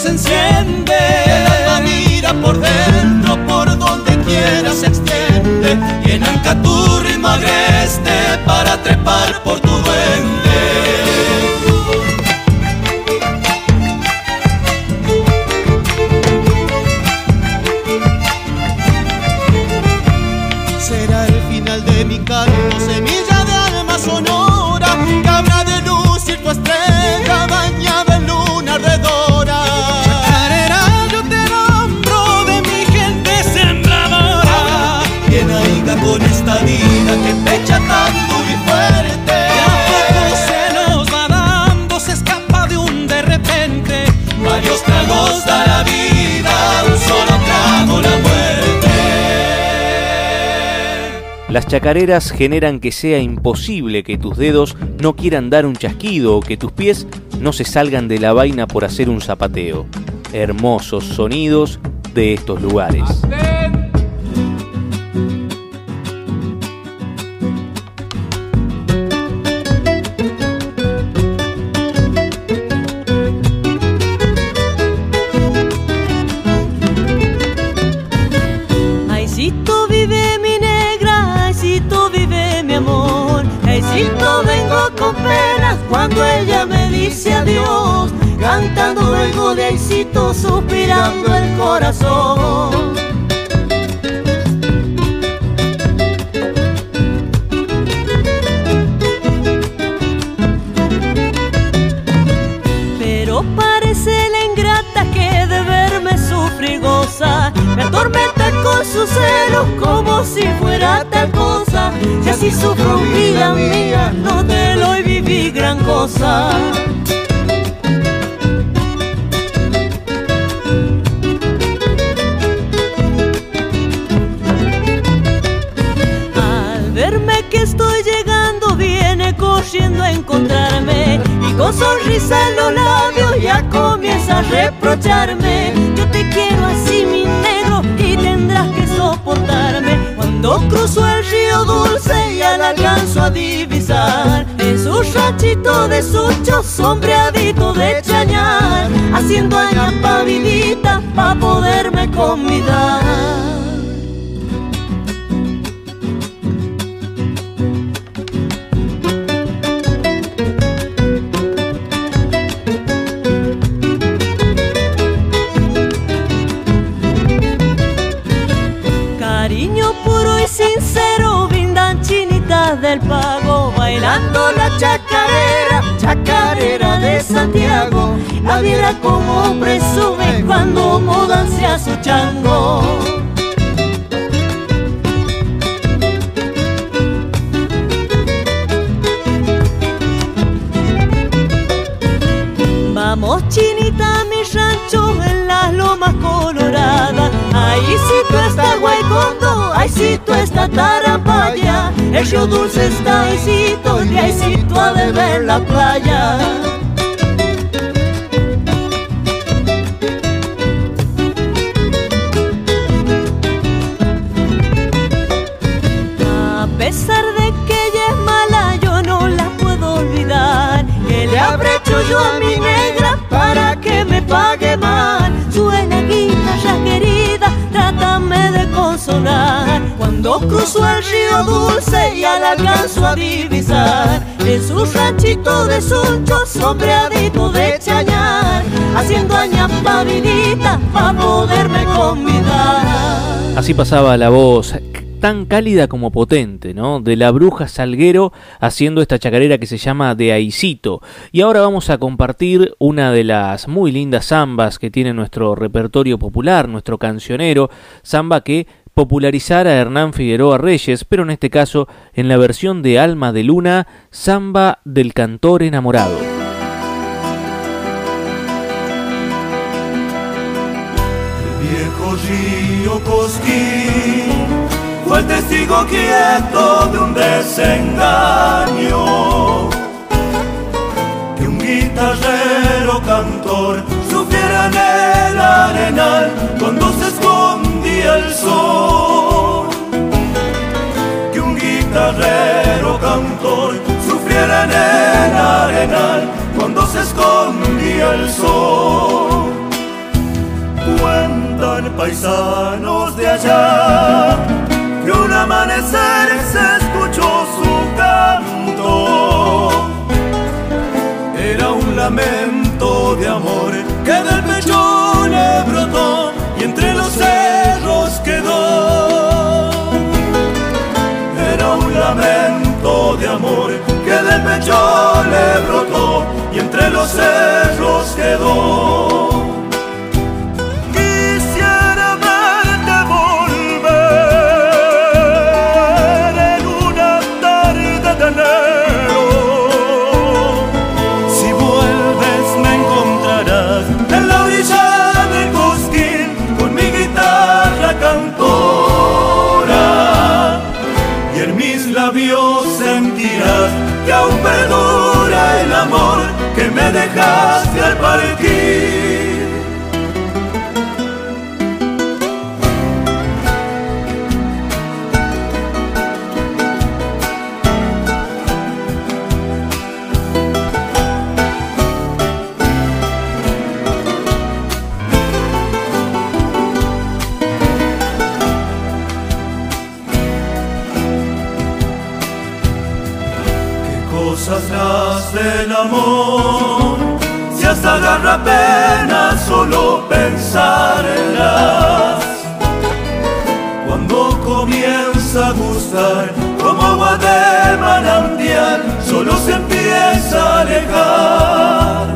Speaker 2: since
Speaker 1: yeah. chacareras generan que sea imposible que tus dedos no quieran dar un chasquido o que tus pies no se salgan de la vaina por hacer un zapateo. Hermosos sonidos de estos lugares.
Speaker 18: Si
Speaker 19: fuera tal cosa. Si así sufro vida mía, no te lo viví gran cosa. Al verme que estoy llegando, viene corriendo a encontrarme y con sonrisa en los labios ya comienza a reprocharme. Yo te quiero así, mi negro, y tendrás que soportarme. Cuando cruzo el río dulce ya la alcanzo a divisar. Es un rachito de sucho sombreadito de chañar, haciendo aña pavidita pa' poderme convidar. Bailando la chacarera, chacarera de Santiago. La viera como presume cuando mudanse a su chango. Vamos chinita a mi rancho en las lomas coloradas Ahí sí tú está Guaycondo, ahí sí tú está Tarapaya El dulce está y ha de ver la playa Cruzo el río dulce ya la alcanzo a divisar. Es un ranchito de de. Haciendo poderme convidar.
Speaker 1: Así pasaba la voz tan cálida como potente, ¿no? De la bruja Salguero haciendo esta chacarera que se llama De Aicito. Y ahora vamos a compartir una de las muy lindas zambas que tiene nuestro repertorio popular, nuestro cancionero, zamba que popularizara a Hernán Figueroa Reyes, pero en este caso en la versión de Alma de Luna, Zamba del Cantor Enamorado.
Speaker 2: viejo río Cosquín fue el testigo quieto de un desengaño. Que un guitarrero cantor sufriera en el arenal cuando se el sol. Que un guitarrero cantor sufriera en el arenal cuando se escondía el sol cuentan paisanos de allá que un amanecer se escuchó su canto. Era un lamento de amor que del pecho le brotó y entre los de amor que del pecho le brotó y entre los cerros quedó. Las del amor. Si hasta agarra pena solo pensarlas. Cuando comienza a gustar como agua de manantial, solo se empieza a alejar.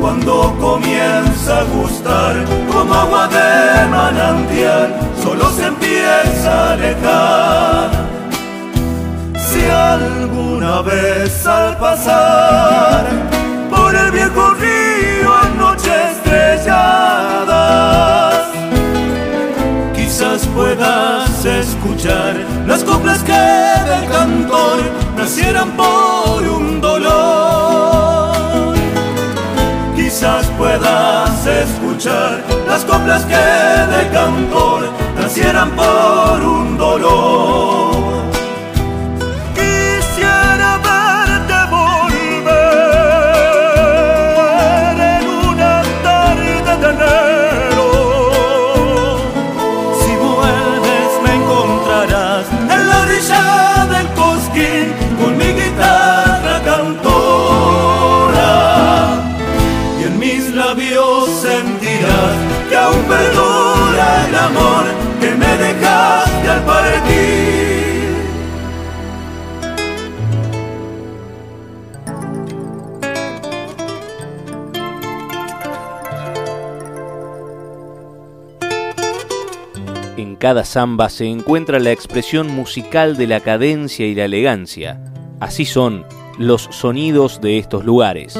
Speaker 2: Cuando comienza a gustar como agua de manantial, alguna vez al pasar por el viejo río en noche estrelladas, quizás puedas escuchar las coplas que del cantor nacieran por un dolor. Quizás puedas escuchar las coplas que de cantor nacieran por un dolor.
Speaker 1: Cada samba se encuentra la expresión musical de la cadencia y la elegancia. Así son los sonidos de estos lugares.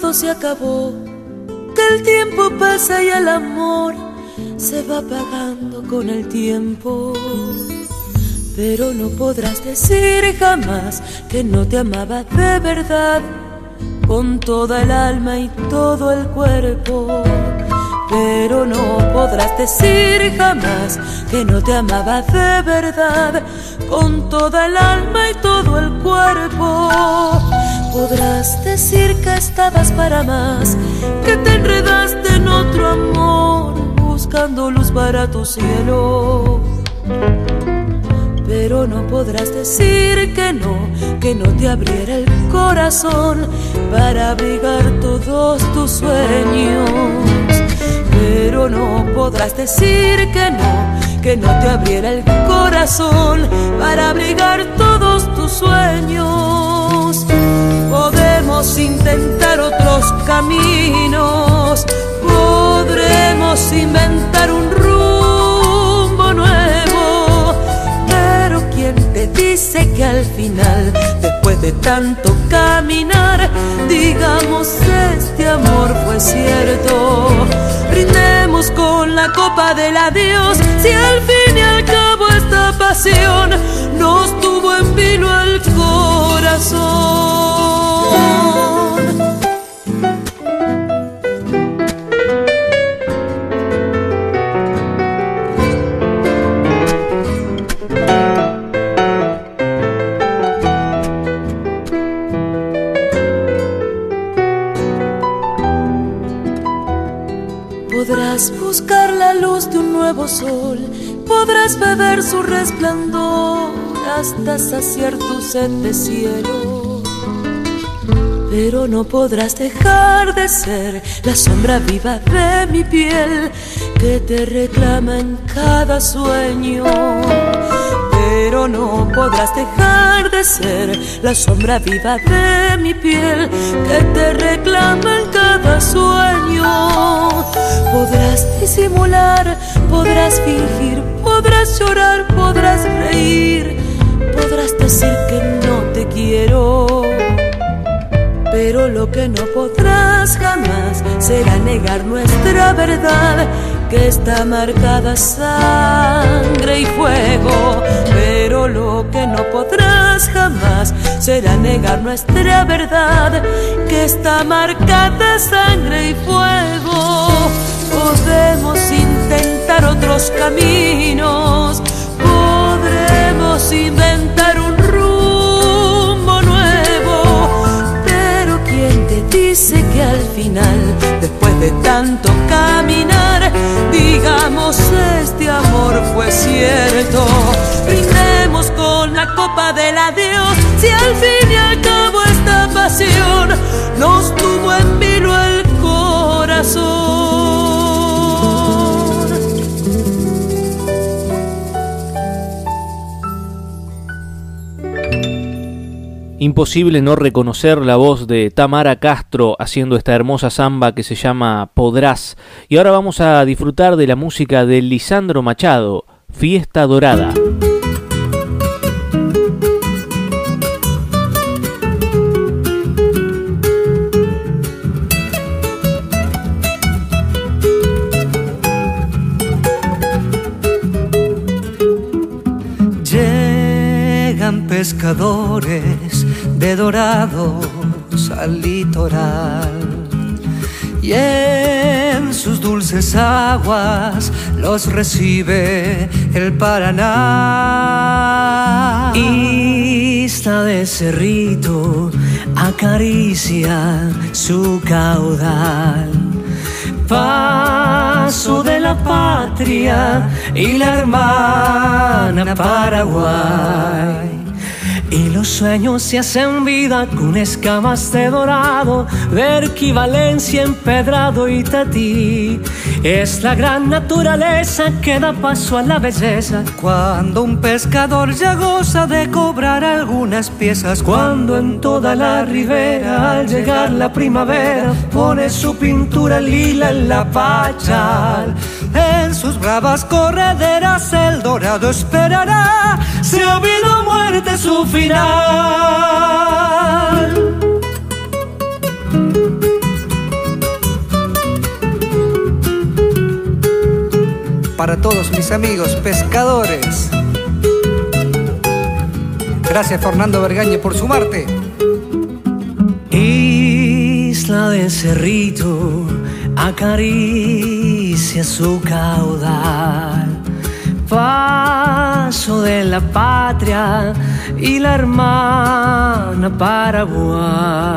Speaker 20: Todo se acabó, que el tiempo pasa y el amor se va apagando con el tiempo. Pero no podrás decir jamás que no te amaba de verdad, con toda el alma y todo el cuerpo. Pero no podrás decir jamás que no te amaba de verdad, con toda el alma y todo el cuerpo. Podrás decir que estabas para más, que te enredaste en otro amor, buscando luz para tu cielo. Pero no podrás decir que no, que no te abriera el corazón para abrigar todos tus sueños. Pero no podrás decir que no, que no te abriera el corazón para abrigar todos tus sueños. Podemos intentar otros caminos, podremos inventar un rumbo nuevo, pero ¿quién te dice que al final, después de tanto caminar, digamos este amor fue cierto? Brindemos con la copa del adiós, si al fin y al cabo esta pasión nos tuvo en vilo el corazón. Podrás buscar la luz de un nuevo sol, podrás beber su resplandor hasta saciar tu sed de cielo. Pero no podrás dejar de ser la sombra viva de mi piel que te reclama en cada sueño. Pero no podrás dejar de ser la sombra viva de mi piel que te reclama en cada sueño. Podrás disimular, podrás fingir, podrás llorar, podrás reír, podrás decir que no te quiero. Pero lo que no podrás jamás será negar nuestra verdad, que está marcada sangre y fuego. Pero lo que no podrás jamás será negar nuestra verdad, que está marcada sangre y fuego. Podemos intentar otros caminos, podremos inventar de tanto caminar, digamos este amor fue cierto. Brindemos con la copa del adiós, si al fin y al cabo esta pasión nos tuvo en vilo el corazón.
Speaker 1: Imposible no reconocer la voz de Tamara Castro haciendo esta hermosa samba que se llama Podrás. Y ahora vamos a disfrutar de la música de Lisandro Machado, Fiesta Dorada.
Speaker 21: Llegan pescadores de dorados al litoral y en sus dulces aguas los recibe el Paraná. Isla de Cerrito acaricia su caudal. Paso de la patria y la hermana Paraguay. Y los sueños se hacen vida con escamas de dorado, de equivalencia empedrado y tatí. Es la gran naturaleza que da paso a la belleza. Cuando un pescador ya goza de cobrar algunas piezas. Cuando en toda la ribera, al llegar la primavera, pone su pintura lila en la pachal. En sus bravas correderas el dorado esperará. Se ha habido muerte su final. Para todos mis amigos pescadores. Gracias Fernando Vergañe por sumarte. Isla de Cerrito acaricia su caudal. Paso de la patria y la hermana Paraguay.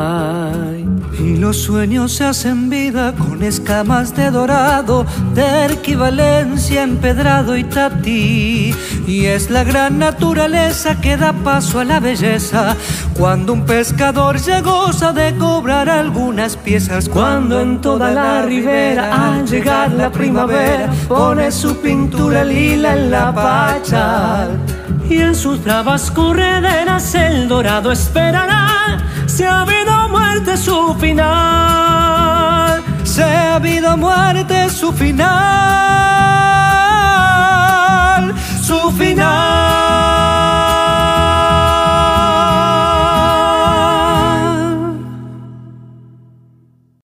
Speaker 21: Y los sueños se hacen vida con escamas de dorado, de equivalencia empedrado y tatí. Y es la gran naturaleza que da paso a la belleza. Cuando un pescador ya goza de cobrar algunas piezas. Cuando en toda la ribera, al llegar la primavera, pone su pintura lila en la pachal. Y en sus bravas correderas el dorado esperará. Se ha habido muerte su final. Se ha habido muerte su final. Su final.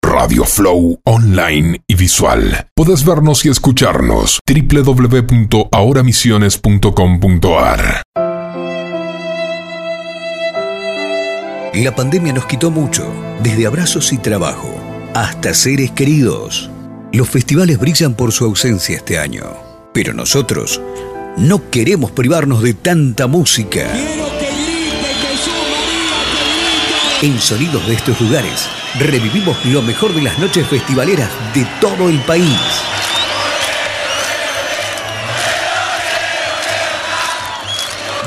Speaker 7: Radio Flow online y visual. Puedes vernos y escucharnos www.ahoramisiones.com.ar.
Speaker 12: La pandemia nos quitó mucho, desde abrazos y trabajo hasta seres queridos. Los festivales brillan por su ausencia este año, pero nosotros no queremos privarnos de tanta música. En Sonidos de estos lugares, revivimos lo mejor de las noches festivaleras de todo el país.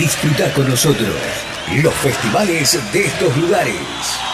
Speaker 12: Disfruta con nosotros los festivales de estos lugares.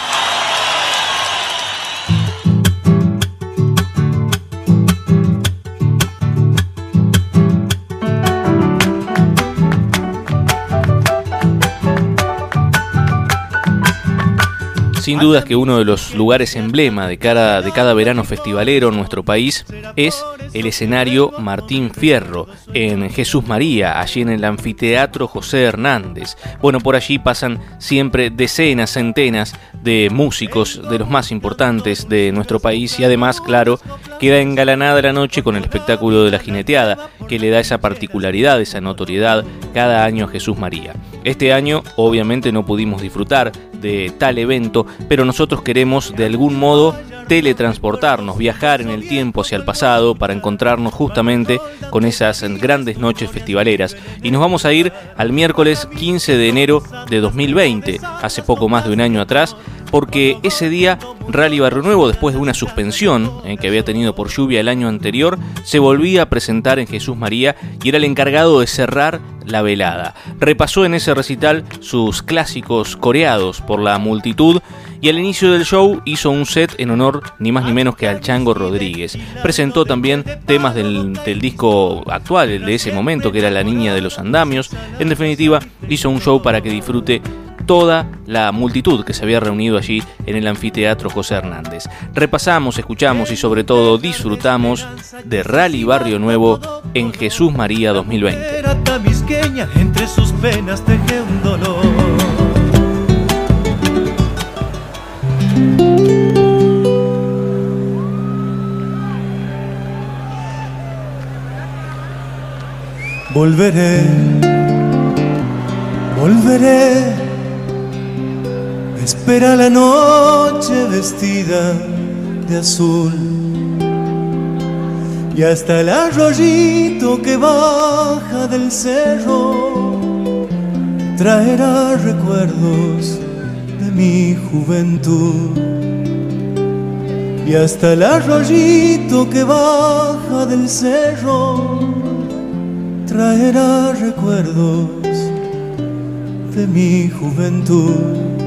Speaker 1: Sin dudas que uno de los lugares emblema de cada, de cada verano festivalero en nuestro país es el escenario Martín Fierro en Jesús María, allí en el anfiteatro José Hernández. Bueno, por allí pasan siempre decenas, centenas de músicos de los más importantes de nuestro país y además, claro, queda engalanada la noche con el espectáculo de la jineteada, que le da esa particularidad, esa notoriedad cada año a Jesús María. Este año obviamente no pudimos disfrutar de tal evento, pero nosotros queremos de algún modo teletransportarnos, viajar en el tiempo hacia el pasado para encontrarnos justamente con esas grandes noches festivaleras. Y nos vamos a ir al miércoles 15 de enero de 2020, hace poco más de un año atrás, porque ese día Rally Barrio Nuevo, después de una suspensión eh, que había tenido por lluvia el año anterior, se volvía a presentar en Jesús María y era el encargado de cerrar la velada. Repasó en ese recital sus clásicos coreados por la multitud y al inicio del show hizo un set en honor ni más ni menos que al Chango Rodríguez. Presentó también temas del, del disco actual, el de ese momento, que era La Niña de los Andamios. En definitiva, hizo un show para que disfrute toda la multitud que se había reunido allí en el anfiteatro José Hernández. Repasamos, escuchamos y sobre todo disfrutamos de Rally Barrio Nuevo en Jesús María 2020.
Speaker 22: Era tamisqueña, entre sus penas teje un dolor. Volveré, volveré, espera la noche vestida de azul y hasta el arroyito que baja del cerro traerá recuerdos de mi juventud. Y hasta el arroyito que baja del cerro traerá recuerdos de mi juventud.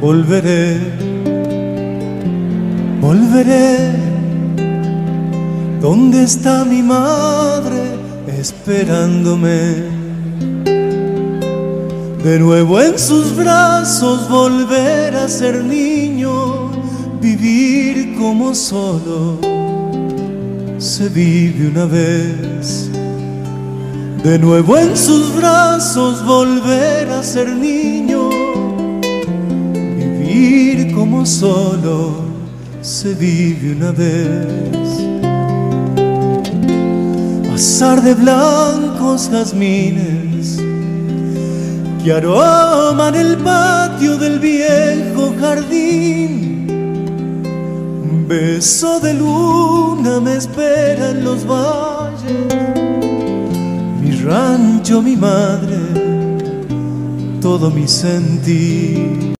Speaker 22: Volveré, volveré ¿Dónde está mi madre esperándome? De nuevo en sus brazos volver a ser niño, vivir como solo se vive una vez. De nuevo en sus brazos volver a ser niño, como solo se vive una vez pasar de blancos jazmines que aroman el patio del viejo jardín. Un beso de luna me espera en los valles, mi rancho, mi madre, todo mi sentir.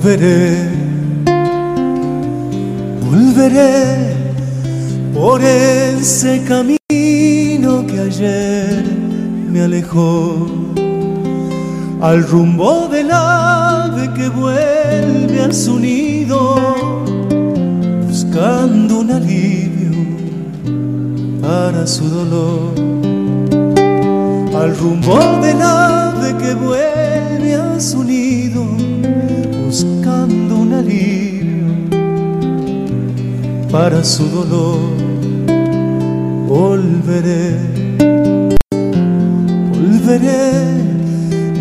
Speaker 22: Volveré, volveré por ese camino que ayer me alejó al rumbo del ave que vuelve a su nido buscando un alivio para su dolor. Al rumbo del ave que vuelve a su nido para su dolor volveré, volveré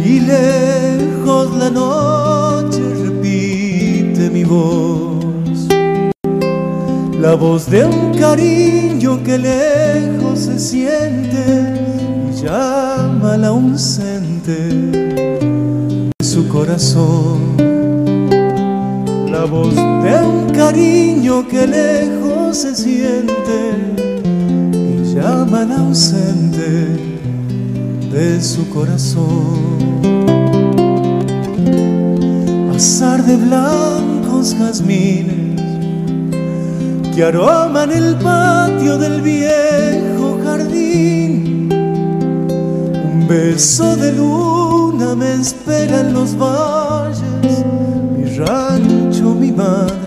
Speaker 22: y lejos la noche repite mi voz, la voz de un cariño que lejos se siente y llama al ausente de su corazón. La voz de un cariño que lejos se siente llama al ausente de su corazón. Azar de blancos jazmines que aroman el patio del viejo jardín. Un beso de luna me espera en los valles, mi rancho, mi madre,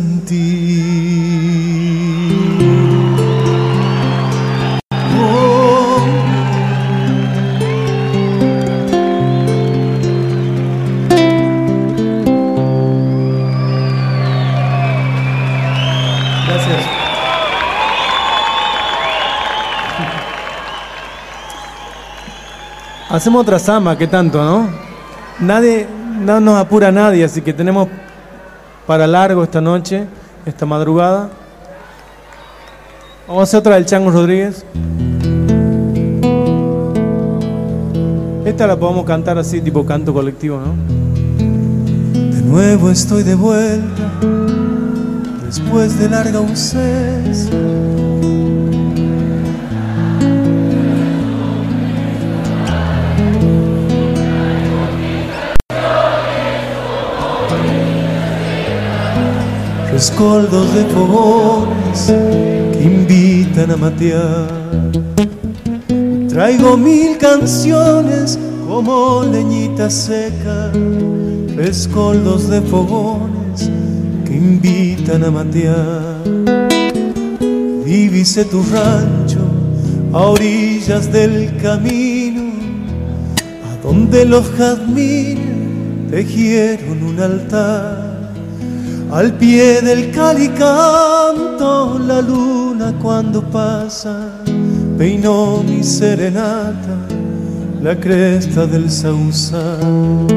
Speaker 23: Hacemos otra samba, ¿qué tanto, no? Nadie, no nos apura nadie, así que tenemos para largo esta noche, esta madrugada. Vamos a hacer otra del Chango Rodríguez. Esta la podemos cantar así, tipo canto colectivo, ¿no?
Speaker 22: De nuevo estoy de vuelta, después de larga ausencia. Rescoldos de fogones que invitan a matear. Traigo mil canciones como leñita seca, rescoldos de fogones que invitan a matear. Divise tu rancho a orillas del camino, a donde los jazmines tejieron un altar. Al pie del calicanto la luna cuando pasa peinó mi serenata la cresta del sausal.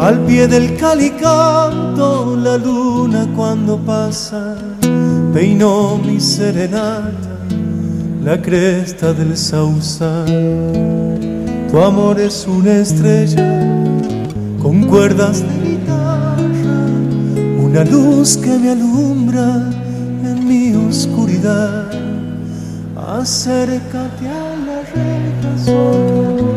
Speaker 22: Al pie del calicanto la luna cuando pasa peinó mi serenata la cresta del sausal. Tu amor es una estrella con cuerdas de una luz que me alumbra en mi oscuridad. Acércate a la reja solo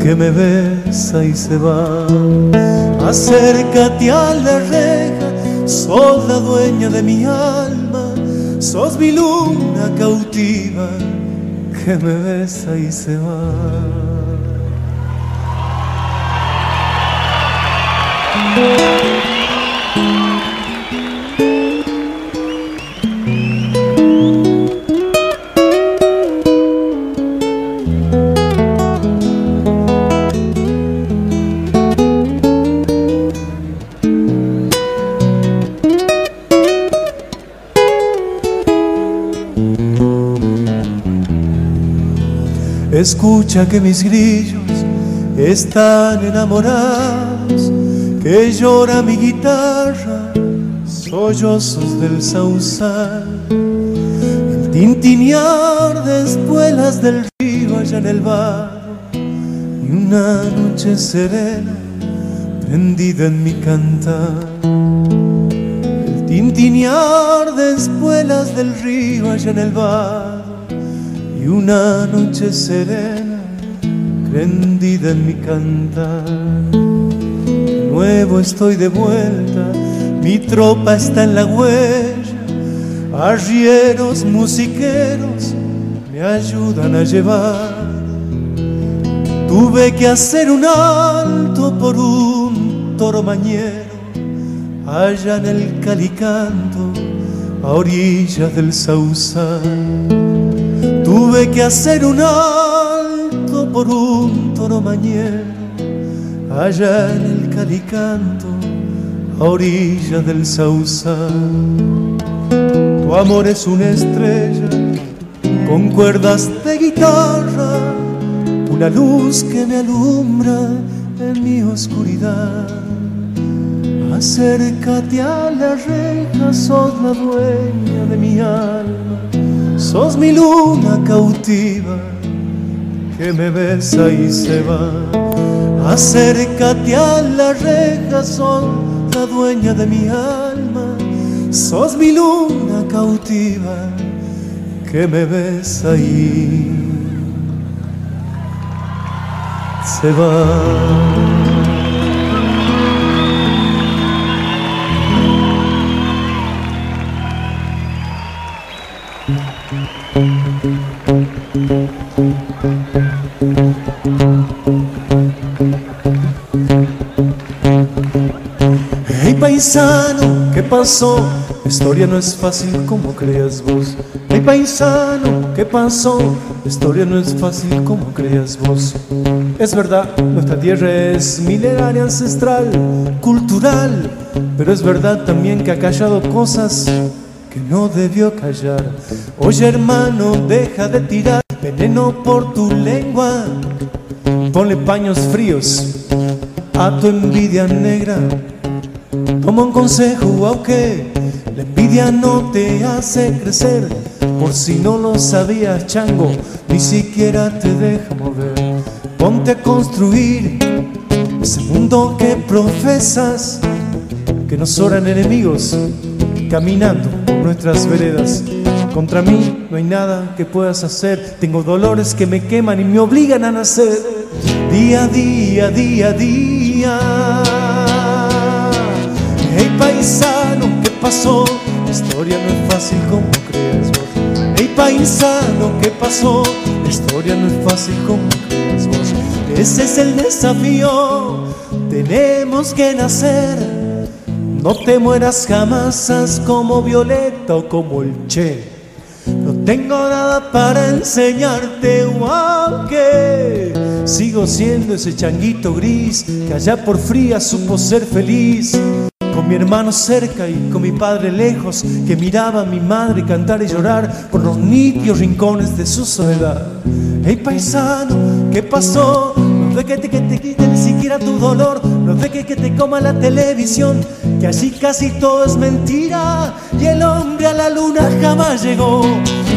Speaker 22: que me besa y se va. Acércate a la reja, sos la dueña de mi alma, sos mi luna cautiva que me besa y se va. Escucha que mis grillos están enamorados, que llora mi guitarra, sollozos del sausal, el tintinear de espuelas del río allá en el bar, y una noche serena prendida en mi cantar. El tintinear de espuelas del río allá en el bar y una noche serena prendida en mi cantar. Nuevo estoy de vuelta, mi tropa está en la huella, arrieros musiqueros me ayudan a llevar. Tuve que hacer un alto por un toro mañero, allá en el calicanto, a orillas del sausal. Tuve que hacer un alto por un toro mañero, allá en el calicanto, a orilla del sausal. Tu amor es una estrella con cuerdas de guitarra, una luz que me alumbra en mi oscuridad. Acércate a la reja, sos la dueña de mi alma sos mi luna cautiva que me besa y se va. Acércate a la reja, sos la dueña de mi alma, sos mi luna cautiva que me besa y se va. Pasó? La historia no es fácil como creas vos. Hey paisano, ¿qué pasó? Historia no es fácil como creas vos. Es verdad, nuestra tierra es milenaria, ancestral, cultural, pero es verdad también que ha callado cosas que no debió callar. Oye hermano, deja de tirar veneno por tu lengua. Ponle paños fríos a tu envidia negra. Toma un consejo, aunque la envidia no te hace crecer. Por si no lo sabías, chango, ni siquiera te deja mover. Ponte a construir ese mundo que profesas, que nos oran enemigos caminando por nuestras veredas. Contra mí no hay nada que puedas hacer. Tengo dolores que me queman y me obligan a nacer. Día a día, día a día. Paisano, ¿qué pasó? La historia no es fácil como crees vos. Hey paisano, ¿qué pasó? La historia no es fácil como crees vos. Ese es el desafío. Tenemos que nacer. No te mueras jamás, haz como Violeta o como el Che. No tengo nada para enseñarte, aunque sigo siendo ese changuito gris que allá por fría supo ser feliz. Mi hermano cerca y con mi padre lejos, que miraba a mi madre cantar y llorar por los nítidos rincones de su soledad. Hey paisano, ¿qué pasó? No de que te, que te quite ni siquiera tu dolor, no de que, te coma la televisión, que allí casi todo es mentira y el hombre a la luna jamás llegó.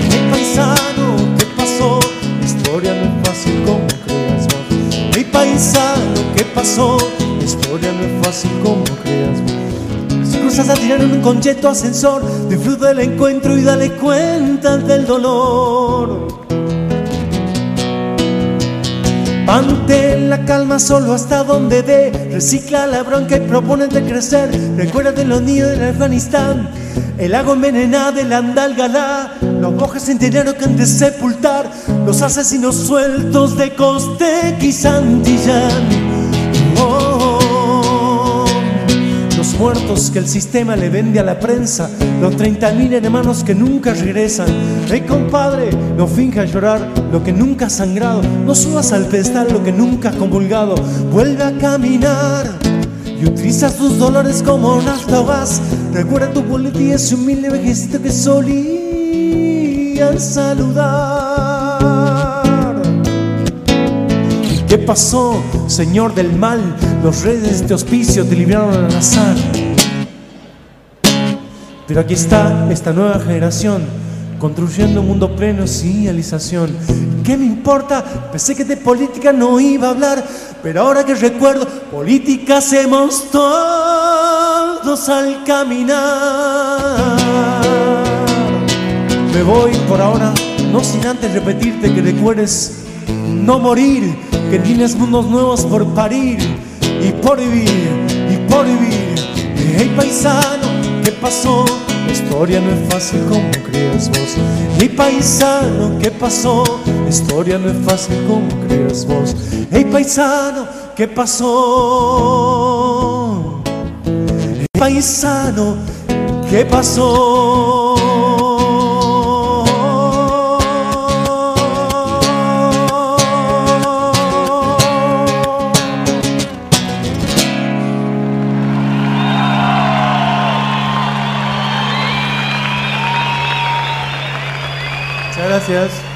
Speaker 22: Hey paisano, ¿qué pasó? La historia no es fácil como creas vos. Hey paisano, ¿qué pasó? La historia no es fácil como creas. A tirar un concheto ascensor, disfruta del encuentro y dale cuenta del dolor. Mantén la calma solo hasta donde dé. Recicla la bronca y propone de crecer. Recuerda de los niños del Afganistán. El lago envenenado del Andalgalá. Los monjes centenarios que han de sepultar. Los asesinos sueltos de Coste y Santillán. Muertos que el sistema le vende a la prensa, los 30.000 hermanos que nunca regresan. Hey compadre, no finjas llorar lo que nunca has sangrado, no subas al pedestal lo que nunca has convulgado, vuelve a caminar. Y utiliza tus dolores como nafta o gas. Recuerda tu boleto y ese humilde vejecito que solían saludar. ¿Qué pasó, señor del mal? Los reyes de hospicio te libraron al azar. Pero aquí está esta nueva generación construyendo un mundo pleno de idealización. ¿Qué me importa? Pensé que de política no iba a hablar, pero ahora que recuerdo, política hacemos todos al caminar. Me voy por ahora, no sin antes repetirte que recuerdes no morir, que tienes mundos nuevos por parir y por vivir, y por vivir. Hey paisano, ¿qué pasó? La historia no es fácil como crees vos. Hey paisano, ¿qué pasó? La historia no es fácil como crees vos. Hey paisano, ¿qué pasó? Hey paisano, ¿qué pasó? Muchas gracias.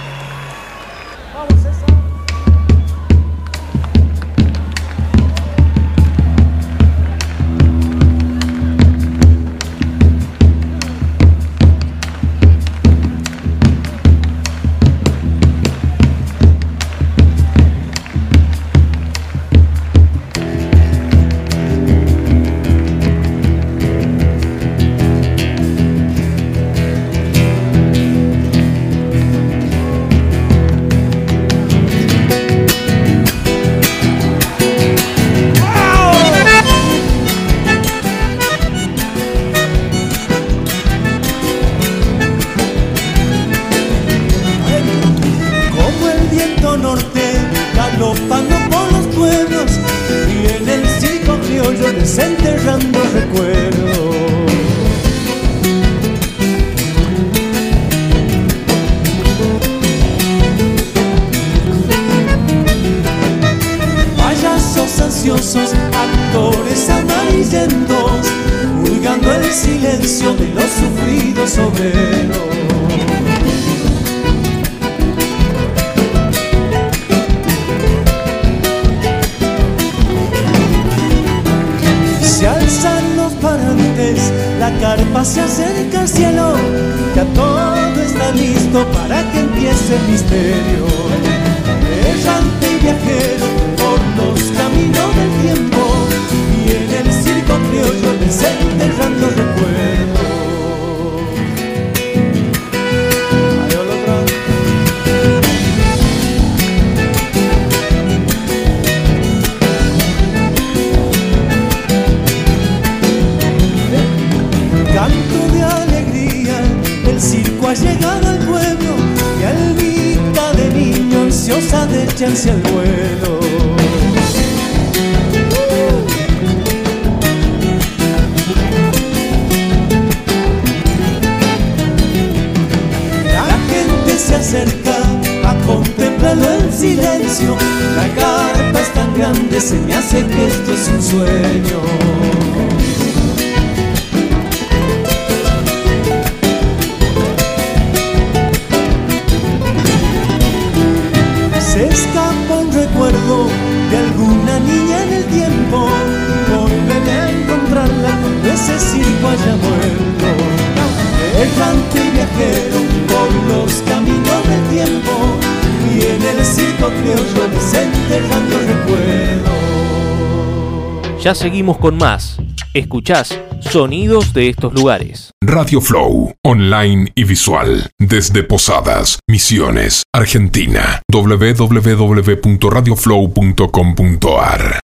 Speaker 1: Con más. Escuchás sonidos de estos lugares.
Speaker 7: Radio Flow, online y visual, desde Posadas, Misiones, Argentina. www.radioflow.com.ar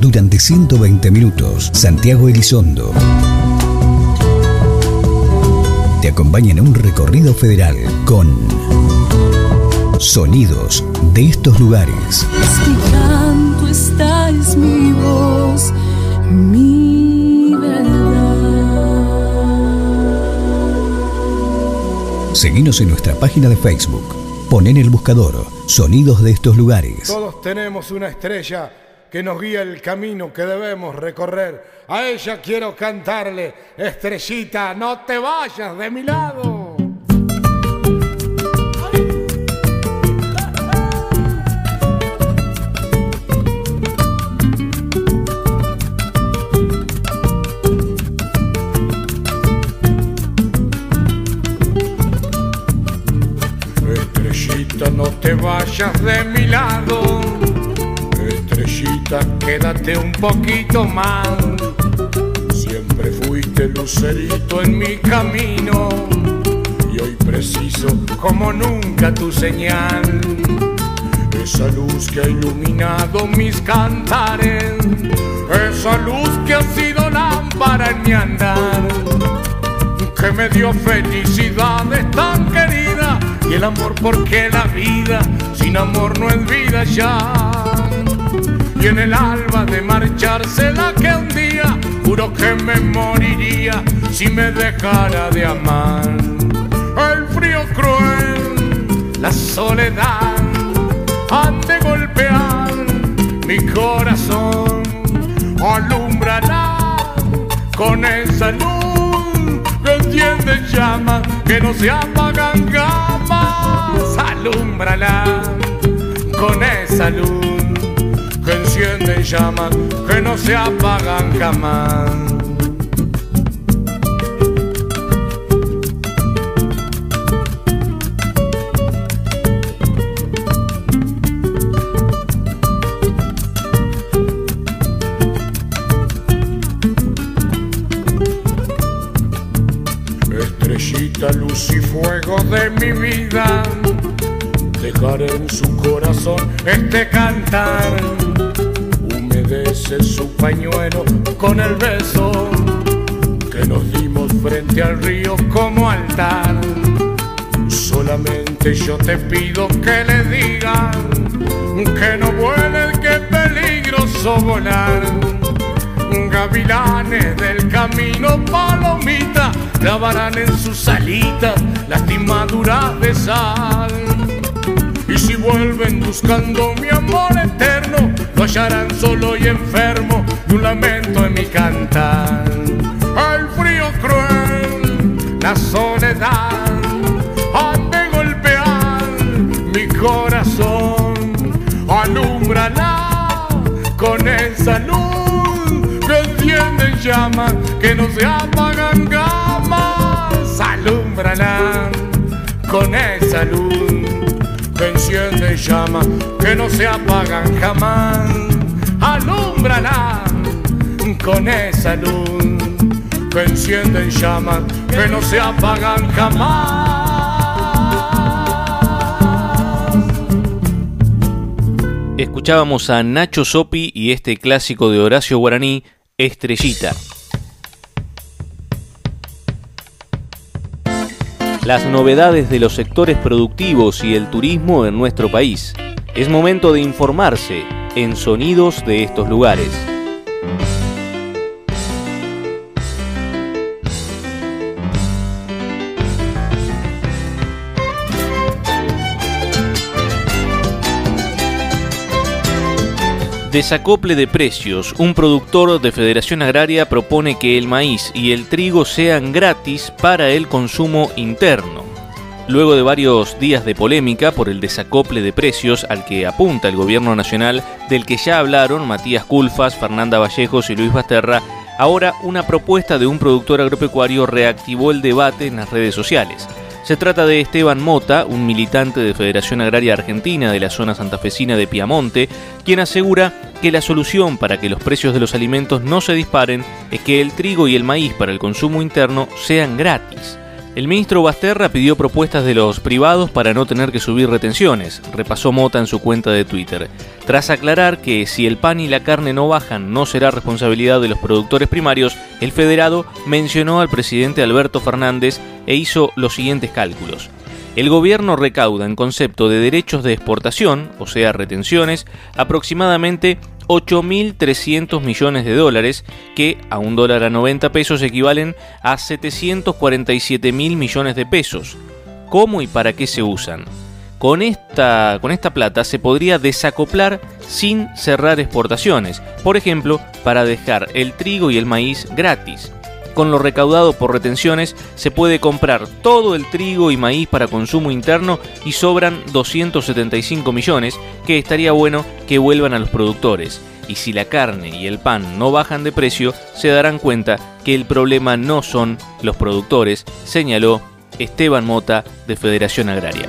Speaker 12: Durante 120 minutos, Santiago Elizondo te acompaña en un recorrido federal con sonidos de estos lugares.
Speaker 20: Mi canto, esta es mi voz, mi verdad.
Speaker 12: Seguinos en nuestra página de Facebook. Pon en el buscador Sonidos de estos lugares.
Speaker 24: Todos tenemos una estrella que nos guía el camino que debemos recorrer. A ella quiero cantarle, estrellita, no te vayas de mi lado. No te vayas de mi lado. Estrellita, quédate un poquito más. Siempre fuiste lucerito en mi camino. Y hoy preciso como nunca tu señal. Esa luz que ha iluminado mis cantares. Esa luz que ha sido lámpara en mi andar. Que me dio felicidades tan querida. Y el amor porque la vida sin amor no es vida ya. Y en el alba de marcharse la que un día juro que me moriría si me dejara de amar. El frío cruel, la soledad han de golpear mi corazón. Alumbrará con esa luz que enciende llamas que no se apagan jamás. Alumbrala con esa luz que enciende llamas que no se apagan jamás. De mi vida, dejaré en su corazón este cantar. Humedece su pañuelo con el beso que nos dimos frente al río como altar. Solamente yo te pido que le digan que no vuelen, que es peligroso volar. Gavilanes del camino, palomita, grabarán en sus alitas lastimaduras de sal. Y si vuelven buscando mi amor eterno, lo hallarán solo y enfermo de un lamento en mi cantar. El frío cruel, la soledad, han de golpear mi corazón. Alúmbrala con esa luz llamas que no se apagan jamás. Alúmbrala con esa luz que enciende llamas que no se apagan jamás. Alúmbrala con esa luz que enciende llamas que no se apagan jamás.
Speaker 1: Escuchábamos a Nacho Sopi y este clásico de Horacio Guaraní, Estrellita. Las novedades de los sectores productivos y el turismo en nuestro país. Es momento de informarse en Sonidos de estos lugares. Desacople de precios. Un productor de Federación Agraria propone que el maíz y el trigo sean gratis para el consumo interno. Luego de varios días de polémica por el desacople de precios al que apunta el gobierno nacional, del que ya hablaron Matías Culfas, Fernanda Vallejos y Luis Basterra, ahora una propuesta de un productor agropecuario reactivó el debate en las redes sociales. Se trata de Esteban Mota, un militante de Federación Agraria Argentina de la zona santafesina de Piamonte, quien asegura que la solución para que los precios de los alimentos no se disparen es que el trigo y el maíz para el consumo interno sean gratis. El ministro Basterra pidió propuestas de los privados para no tener que subir retenciones, repasó Mota en su cuenta de Twitter, tras aclarar que si el pan y la carne no bajan no será responsabilidad de los productores primarios, el federado mencionó al presidente Alberto Fernández e hizo los siguientes cálculos. El gobierno recauda en concepto de derechos de exportación, o sea, retenciones, aproximadamente 8.300 millones de dólares, que a un dólar a 90 pesos equivalen a 747 mil millones de pesos. ¿Cómo y para qué se usan? Con esta, con esta plata se podría desacoplar sin cerrar exportaciones, por ejemplo, para dejar el trigo y el maíz gratis. Con lo recaudado por retenciones se puede comprar todo el trigo y maíz para consumo interno y sobran 275 millones que estaría bueno que vuelvan a los productores. Y si la carne y el pan no bajan de precio, se darán cuenta que el problema no son los productores, señaló Esteban Mota de Federación Agraria.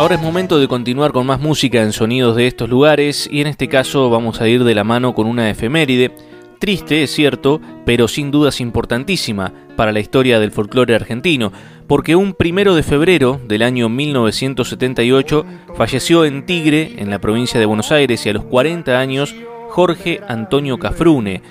Speaker 1: Ahora es momento de continuar con más música en sonidos de estos lugares y en este caso vamos a ir de la mano con una efeméride, triste es cierto, pero sin dudas importantísima para la historia del folclore argentino, porque un primero de febrero del año 1978 falleció en Tigre, en la provincia de Buenos Aires, y a los 40 años Jorge Antonio Cafrune,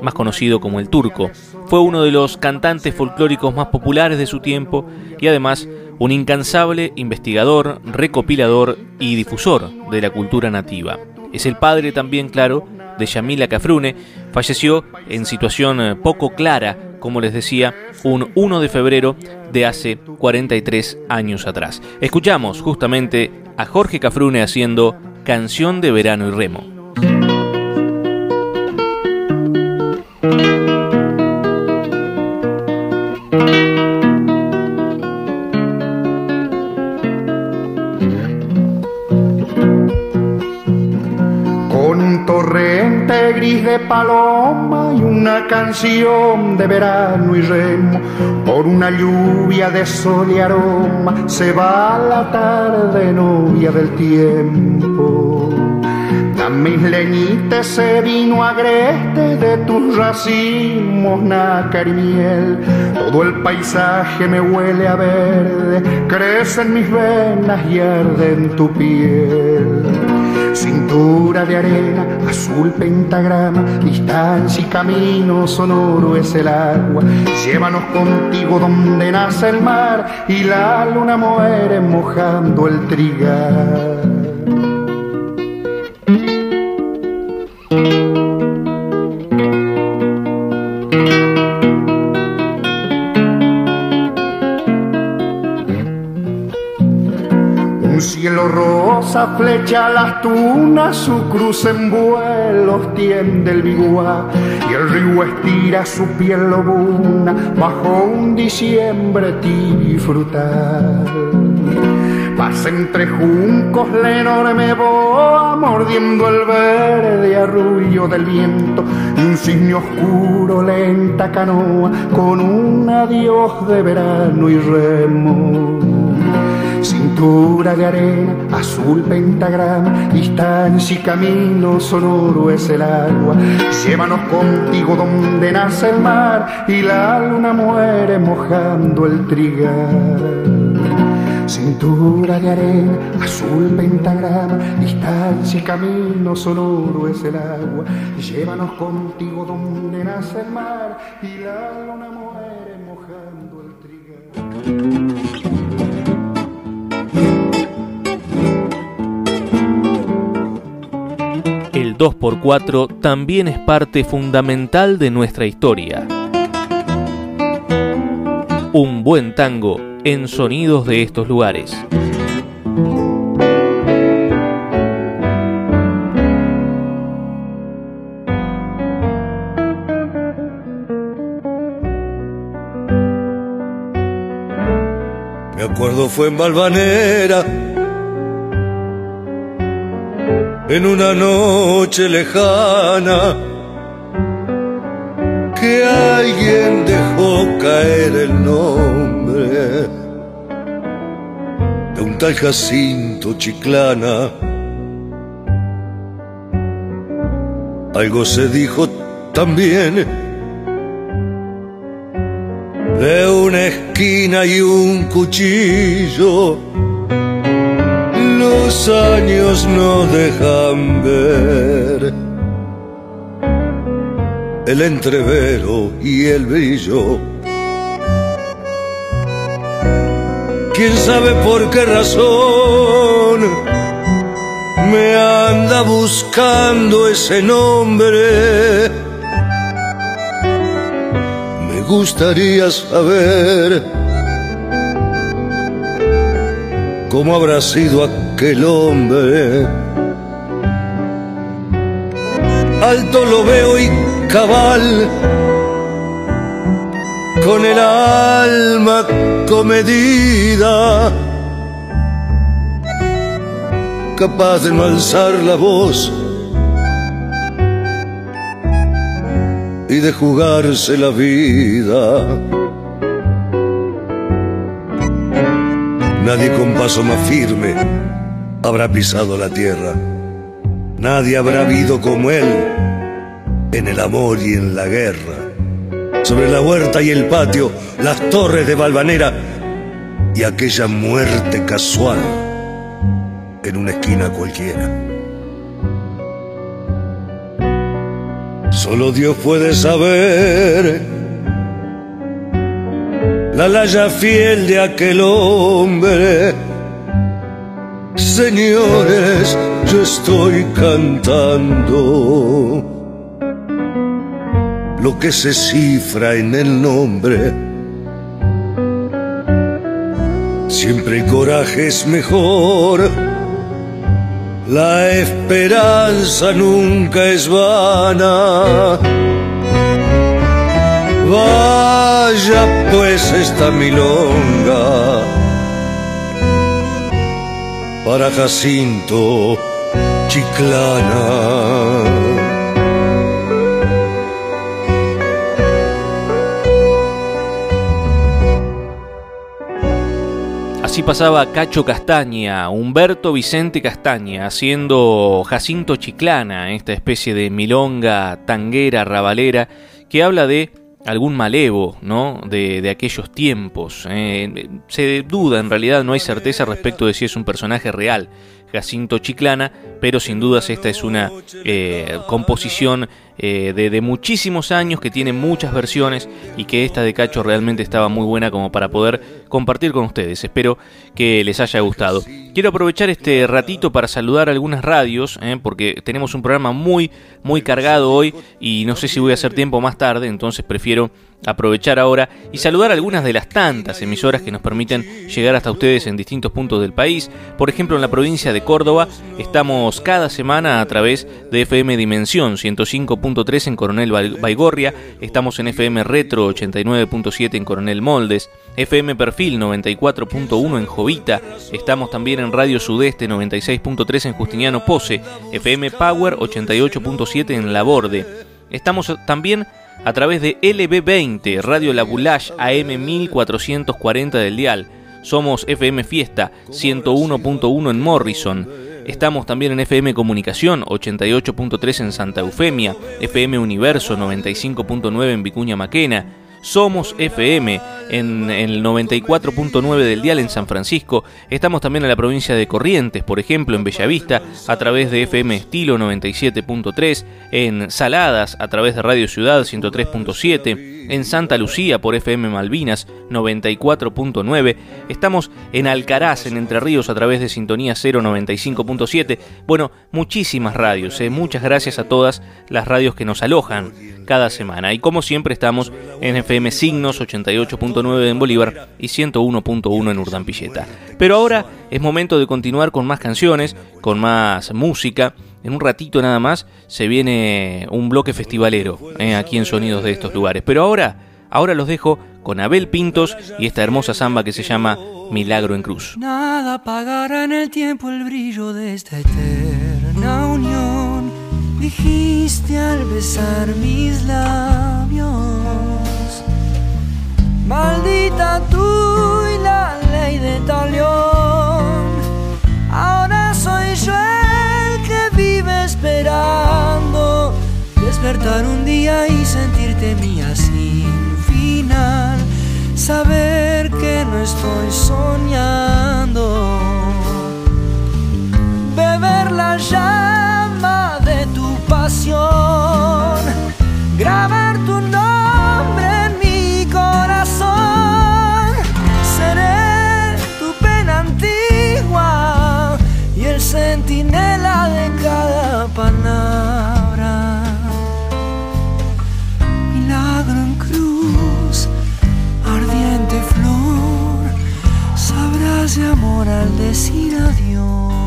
Speaker 1: más conocido como el Turco. Fue uno de los cantantes folclóricos más populares de su tiempo y además un incansable investigador, recopilador y difusor de la cultura nativa. Es el padre también, claro, de Yamila Cafrune, falleció en situación eh, poco clara, como les decía, un 1 de febrero de hace 43 años atrás. Escuchamos justamente a Jorge Cafrune haciendo Canción de Verano y Remo.
Speaker 25: De paloma y una canción de verano y remo. Por una lluvia de sol y aroma se va la tarde novia del tiempo. Mis leñites se vino agreste de tus racimos, nácar y miel. Todo el paisaje me huele a verde, crece en mis venas y arde en tu piel. Cintura de arena, azul pentagrama, distancia y camino sonoro es el agua. Llévanos contigo donde nace el mar y la luna muere mojando el trigal. Flecha las tunas, su cruz en vuelos tiende el biguá y el río estira su piel lobuna bajo un diciembre frutal. Pasa entre juncos la enorme boa mordiendo el verde arrullo del viento y un cisne oscuro lenta canoa con un adiós de verano y remo. Cintura de arena, azul pentagrama, distancia y camino sonoro es el agua. Llévanos contigo donde nace el mar y la luna muere mojando el trigal. Cintura de arena, azul pentagrama, distancia y camino sonoro es el agua. Llévanos contigo donde nace el mar y la luna muere mojando el trigal.
Speaker 1: El 2x4 también es parte fundamental de nuestra historia. Un buen tango en sonidos de estos lugares.
Speaker 26: Me acuerdo fue en Balvanera, en una noche lejana, que alguien dejó caer el nombre de un tal Jacinto Chiclana. Algo se dijo también de una esquina y un cuchillo. Los años no dejan ver el entrevero y el brillo. ¿Quién sabe por qué razón me anda buscando ese nombre? Me gustaría saber cómo habrá sido hombre. Alto lo veo y cabal, con el alma comedida, capaz de no alzar la voz y de jugarse la vida. Nadie con paso más firme habrá pisado la tierra. Nadie habrá habido como él en el amor y en la guerra. Sobre la huerta y el patio, las torres de Valvanera y aquella muerte casual en una esquina cualquiera. Solo Dios puede saber la laya fiel de aquel hombre. Señores, yo estoy cantando lo que se cifra en el nombre. Siempre el coraje es mejor, la esperanza nunca es vana. Vaya pues esta milonga para Jacinto Chiclana.
Speaker 1: Así pasaba Cacho Castaña, Humberto Vicente Castaña, haciendo Jacinto Chiclana, esta especie de milonga tanguera, rabalera, que habla de algún malevo, ¿no? De, de aquellos tiempos. Eh, se duda, en realidad no hay certeza respecto de si es un personaje real, Jacinto Chiclana, pero sin dudas esta es una eh, composición eh, de, muchísimos años que tiene muchas versiones y que esta de Cacho realmente estaba muy buena como para poder compartir con ustedes. Espero que les haya gustado. Quiero aprovechar este ratito para saludar algunas radios, eh, porque tenemos un programa muy, muy cargado hoy y no sé si voy a hacer tiempo más tarde, entonces prefiero aprovechar ahora y saludar algunas de las tantas emisoras que nos permiten llegar hasta ustedes en distintos puntos del país. Por ejemplo, en la provincia de Córdoba estamos cada semana a través de FM Dimensión 105.3 en Coronel Baigorria, estamos en FM Retro 89.7 en Coronel Moldes, FM Perfil 94.1 en Jovita, estamos también en Radio Sudeste 96.3 en Justiniano Pose, FM Power 88.7 en La Borde. Estamos también a través de LB20, Radio La Boulash AM 1440 del Dial. Somos FM Fiesta 101.1 en Morrison. Estamos también en FM Comunicación 88.3 en Santa Eufemia, FM Universo 95.9 en Vicuña Maquena, somos FM en el 94.9 del dial en San Francisco. Estamos también en la provincia de Corrientes, por ejemplo, en Bellavista, a través de FM Estilo 97.3, en Saladas, a través de Radio Ciudad 103.7, en Santa Lucía por FM Malvinas 94.9. Estamos en Alcaraz, en Entre Ríos, a través de Sintonía 095.7. Bueno, muchísimas radios. Eh. Muchas gracias a todas las radios que nos alojan cada semana. Y como siempre estamos en FM Signos 88.9 en Bolívar y 101.1 en Urdampilleta. Pero ahora es momento de continuar con más canciones, con más música. En un ratito nada más se viene un bloque festivalero eh, aquí en Sonidos de estos lugares. Pero ahora, ahora los dejo con Abel Pintos y esta hermosa samba que se llama Milagro en Cruz.
Speaker 27: Nada apagará en el tiempo el brillo de esta eterna unión dijiste al besar mis labios. Maldita tú y la ley de talión. Despertar un día y sentirte mía sin final. Saber que no estoy soñando. Beber la llama de tu pasión. De amor al decir adiós.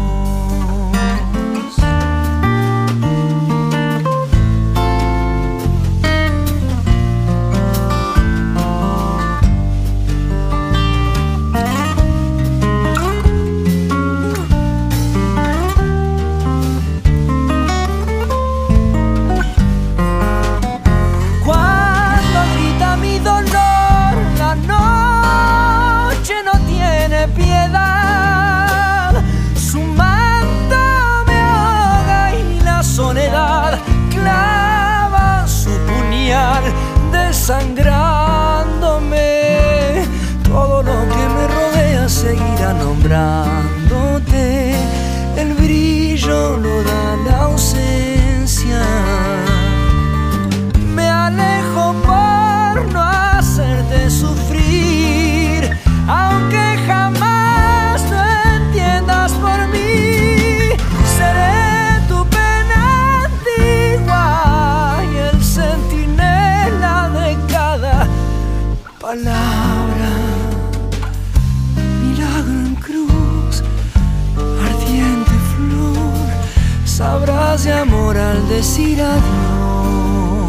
Speaker 27: Al decir adiós.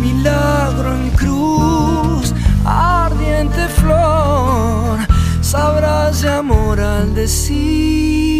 Speaker 27: Milagro en cruz, ardiente flor, sabrás de amor al decir